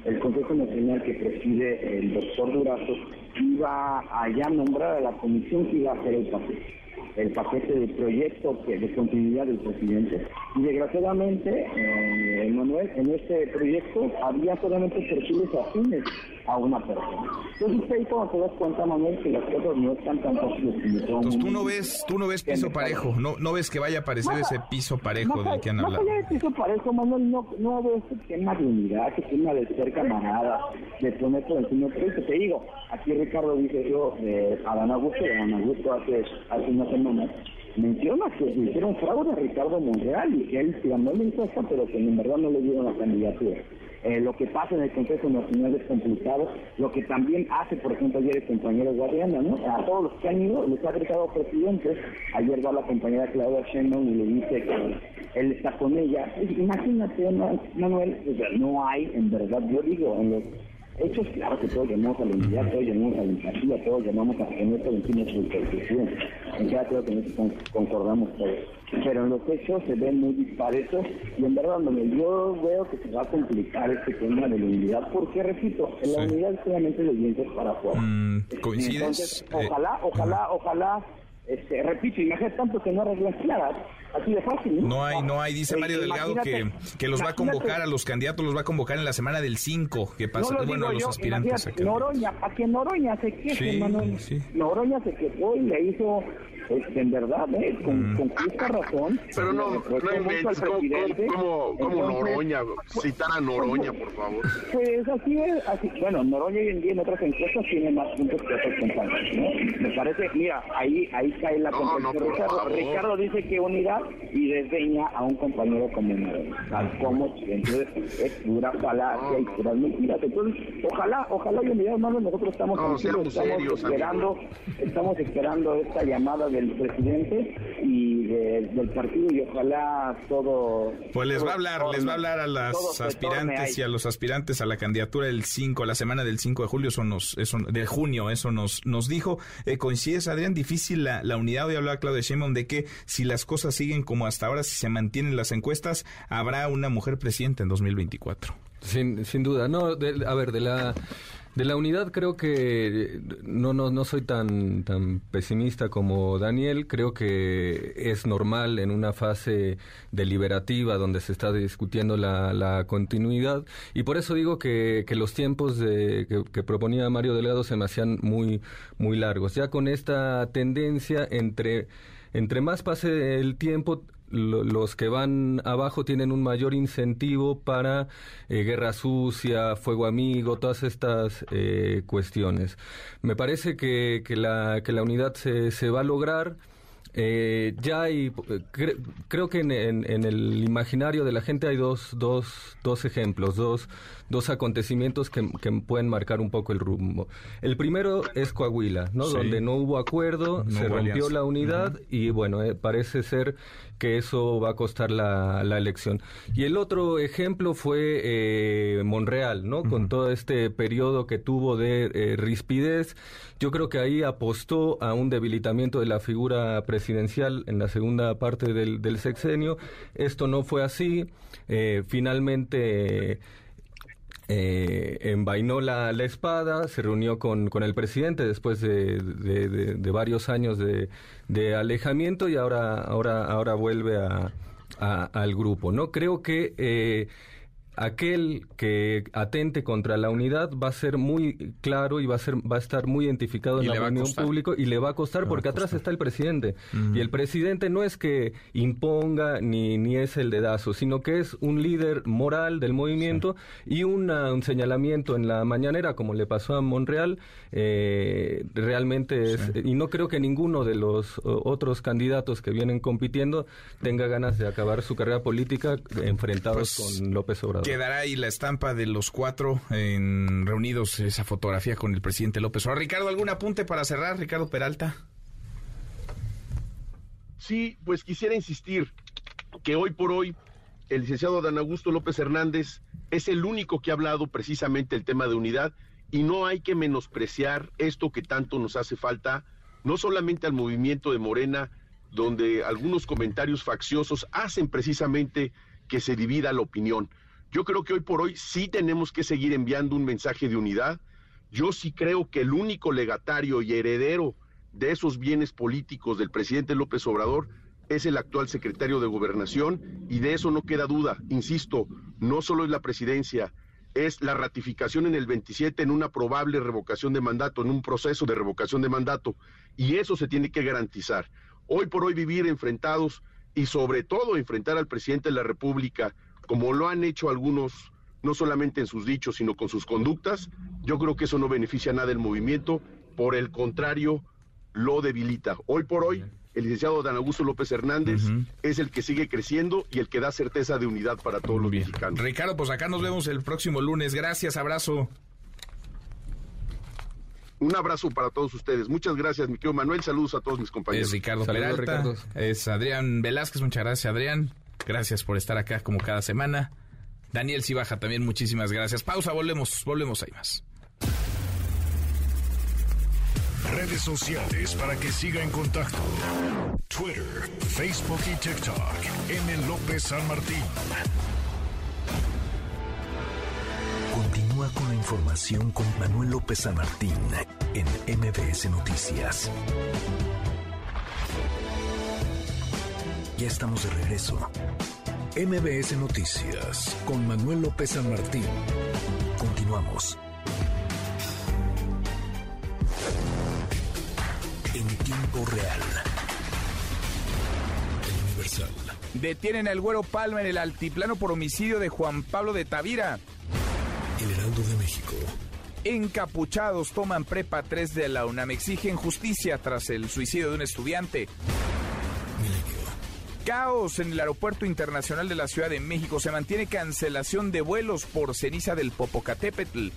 el Consejo Nacional que preside el doctor Durazo iba a ya nombrar a la comisión que iba a hacer el paquete el paquete de proyecto de continuidad del presidente. Y desgraciadamente, eh, Manuel, en este proyecto había solamente perfiles afines a una persona. Entonces ahí cuando te das cuenta, Manuel, que las cosas no están tan fáciles como Entonces tú no ves, tú no ves piso parejo, no, no ves que vaya a aparecer ese piso parejo del que han hablado. allá de piso parejo, Manuel, no, no ves el tema de unidad, que tema de ser camarada, de poner por encima. Pero te digo, aquí Ricardo dice yo, eh, Adán Augusto, Adán Augusto hace, hace una semana, menciona que hicieron fraude a Ricardo Monreal y que él ganó la encuesta, pero que en verdad no le dieron la candidatura. Eh, lo que pasa en el Consejo Nacional es complicado. Lo que también hace, por ejemplo, ayer el compañero Guadiana, ¿no? A todos los que han ido les ha gritado presidente. Ayer va la compañera Claudia Sheinbaum y le dice que él está con ella. Imagínate. Manuel, no hay, en verdad, yo digo, en los hechos, claro que todos llamamos a la unidad, todos llamamos a la empatía, todos llamamos a que no de su percepción. En cada creo que en eso con- concordamos todos. Pero en los hechos se ven muy disparetos y en verdad, yo veo que se va a complicar este tema de la unidad, porque repito, en la unidad solamente de dientes para afuera. Mm, ¿Coincides? Entonces, Eh, ojalá, ojalá, ojalá, este, repito, imagínate tanto que no arreglan claras, así de fácil, ¿no? No hay, no hay, dice Eh, Mario Delgado que, que los va a convocar a los candidatos, los va a convocar en la semana del 5, que pasa, no bueno, a los yo, aspirantes. Noroña, para que Noroña se queje, Sí, Manuel. sí. Noroña se quejó y le hizo, este, en verdad, ¿eh? con, con justa razón. Pero no, no inventes, al ¿cómo, presidente. cómo, cómo, cómo Entonces, Noroña? Citar a Noroña, por favor. Pues así es, así, bueno, Noroña hoy en día en otras encuestas tiene más puntos que otros compañeros, ¿no? Me parece, mira, ahí ahí cae la No, no, por Ricardo, favor. Ricardo dice que unidad y desdeña a un compañero como Noroña, tal como, entonces es pura falacia y puras mentiras. Entonces, ojalá, ojalá y unidad, hermano, nosotros estamos estamos serios, esperando, estamos esperando esta llamada del presidente y de- del partido y ojalá todo... Pues les va a hablar, les va a hablar a las aspirantes y a los aspirantes a la candidatura del 5, la semana del 5 de julio, eso nos, eso, de junio, eso nos, nos dijo. Eh, coincides, Adrián, difícil la, la unidad. Hoy hablaba Claudia Sheinbaum de que si las cosas siguen como hasta ahora, si se mantienen las encuestas, habrá una mujer presidenta en 2024. Sin, sin duda. No, de- a ver, de la, de la unidad creo que no, no, no soy tan, tan pesimista como Daniel. Creo que es normal en una fase deliberativa donde se está discutiendo la, la continuidad. Y por eso digo que, que los tiempos de, que, proponía Mario Delgado se me hacían muy, muy largos. Ya con esta tendencia entre, entre más pase el tiempo, los que van abajo tienen un mayor incentivo para eh, guerra sucia, fuego amigo, todas estas eh, cuestiones. Me parece que, que la, que la unidad se, se va a lograr. Eh, ya hay, cre- creo que en, en- en el imaginario de la gente hay dos, dos, dos ejemplos, dos, dos acontecimientos que, que pueden marcar un poco el rumbo. El primero es Coahuila, ¿no? Sí. Donde no hubo acuerdo, No se hubo rompió alianza. la unidad y bueno, eh, parece ser que eso va a costar la, la elección. Y el otro ejemplo fue eh, Monreal, ¿no? Con todo este periodo que tuvo de eh, rispidez, yo creo que ahí apostó a un debilitamiento de la figura presidencial en la segunda parte del, del sexenio. Esto no fue así. Finalmente eh, envainó la, la espada, se reunió con, con el presidente después de, de- varios años de, alejamiento y ahora, ahora, ahora vuelve a, a- al grupo. ¿no? Creo que eh, aquel que atente contra la unidad va a ser muy claro y va a ser va a estar muy identificado Y en la opinión pública y le va a costar Le va a porque atrás está el presidente. Y el presidente no es que imponga ni, ni es el dedazo, sino que es un líder moral del movimiento y una- un señalamiento en la mañanera, como le pasó a Monreal, eh, realmente es, y no creo que ninguno de los otros candidatos que vienen compitiendo tenga ganas de acabar su carrera política enfrentados Pues, con López Obrador. Quedará ahí la estampa de los cuatro en, reunidos, esa fotografía con el presidente López Obrador. Ricardo, ¿algún apunte para cerrar? Ricardo Peralta. Sí, pues quisiera insistir que hoy por hoy el licenciado Dan Augusto López Hernández es el único que ha hablado precisamente el tema de unidad y no hay que menospreciar esto que tanto nos hace falta, no solamente al movimiento de Morena, donde algunos comentarios facciosos hacen precisamente que se divida la opinión. Yo creo que hoy por hoy sí tenemos que seguir enviando un mensaje de unidad. Yo sí creo que el único legatario y heredero de esos bienes políticos del presidente López Obrador es el actual secretario de Gobernación y de eso no queda duda. Insisto, no solo es la presidencia, es la ratificación en el 27 en una probable revocación de mandato, en un proceso de revocación de mandato. Y eso se tiene que garantizar. Hoy por hoy vivir enfrentados y sobre todo enfrentar al presidente de la República, como lo han hecho algunos, no solamente en sus dichos, sino con sus conductas, yo creo que eso no beneficia a nada el movimiento, por el contrario, lo debilita. Hoy por hoy, el licenciado Dan Augusto López Hernández es el que sigue creciendo y el que da certeza de unidad para todos los mexicanos. Ricardo, pues acá nos vemos el próximo lunes. Gracias, abrazo. Un abrazo para todos ustedes. Muchas gracias, mi querido Manuel. Saludos a todos mis compañeros. Es Ricardo Saludos, Peralta. Ricardo. Es Adrián Velázquez. Muchas gracias, Adrián. Gracias por estar acá como cada semana. Daniel Cibaja también, muchísimas gracias. Pausa, volvemos, volvemos, hay más. Redes sociales para que siga en contacto: Twitter, Facebook y TikTok. M. López San Martín. Continúa con la información con Manuel López San Martín en MBS Noticias. Ya estamos de regreso. MBS Noticias con Manuel López San Martín. Continuamos. En tiempo real. El Universal. Detienen al Güero Palma en el altiplano por homicidio de Juan Pablo de Tavira. El Heraldo de México. Encapuchados toman prepa 3 de la UNAM. Exigen justicia tras el suicidio de un estudiante. Caos en el Aeropuerto Internacional de la Ciudad de México. Se mantiene cancelación de vuelos por ceniza del Popocatépetl.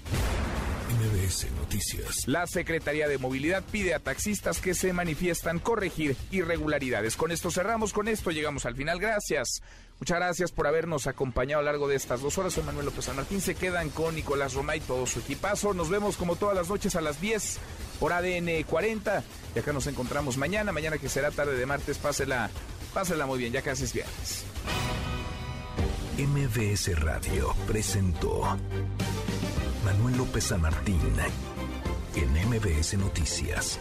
MBS Noticias. La Secretaría de Movilidad pide a taxistas que se manifiestan corregir irregularidades. Con esto cerramos, con esto llegamos al final. Gracias. Muchas gracias por habernos acompañado a lo largo de estas dos horas. Soy Manuel López San Martín. Se quedan con Nicolás Roma y todo su equipazo. Nos vemos como todas las noches a las 10 por ADN 40. Y acá nos encontramos mañana. Mañana que será tarde de martes. Pásela, pásela muy bien. Ya casi es viernes. MBS Radio presentó Manuel López San Martín en MBS Noticias.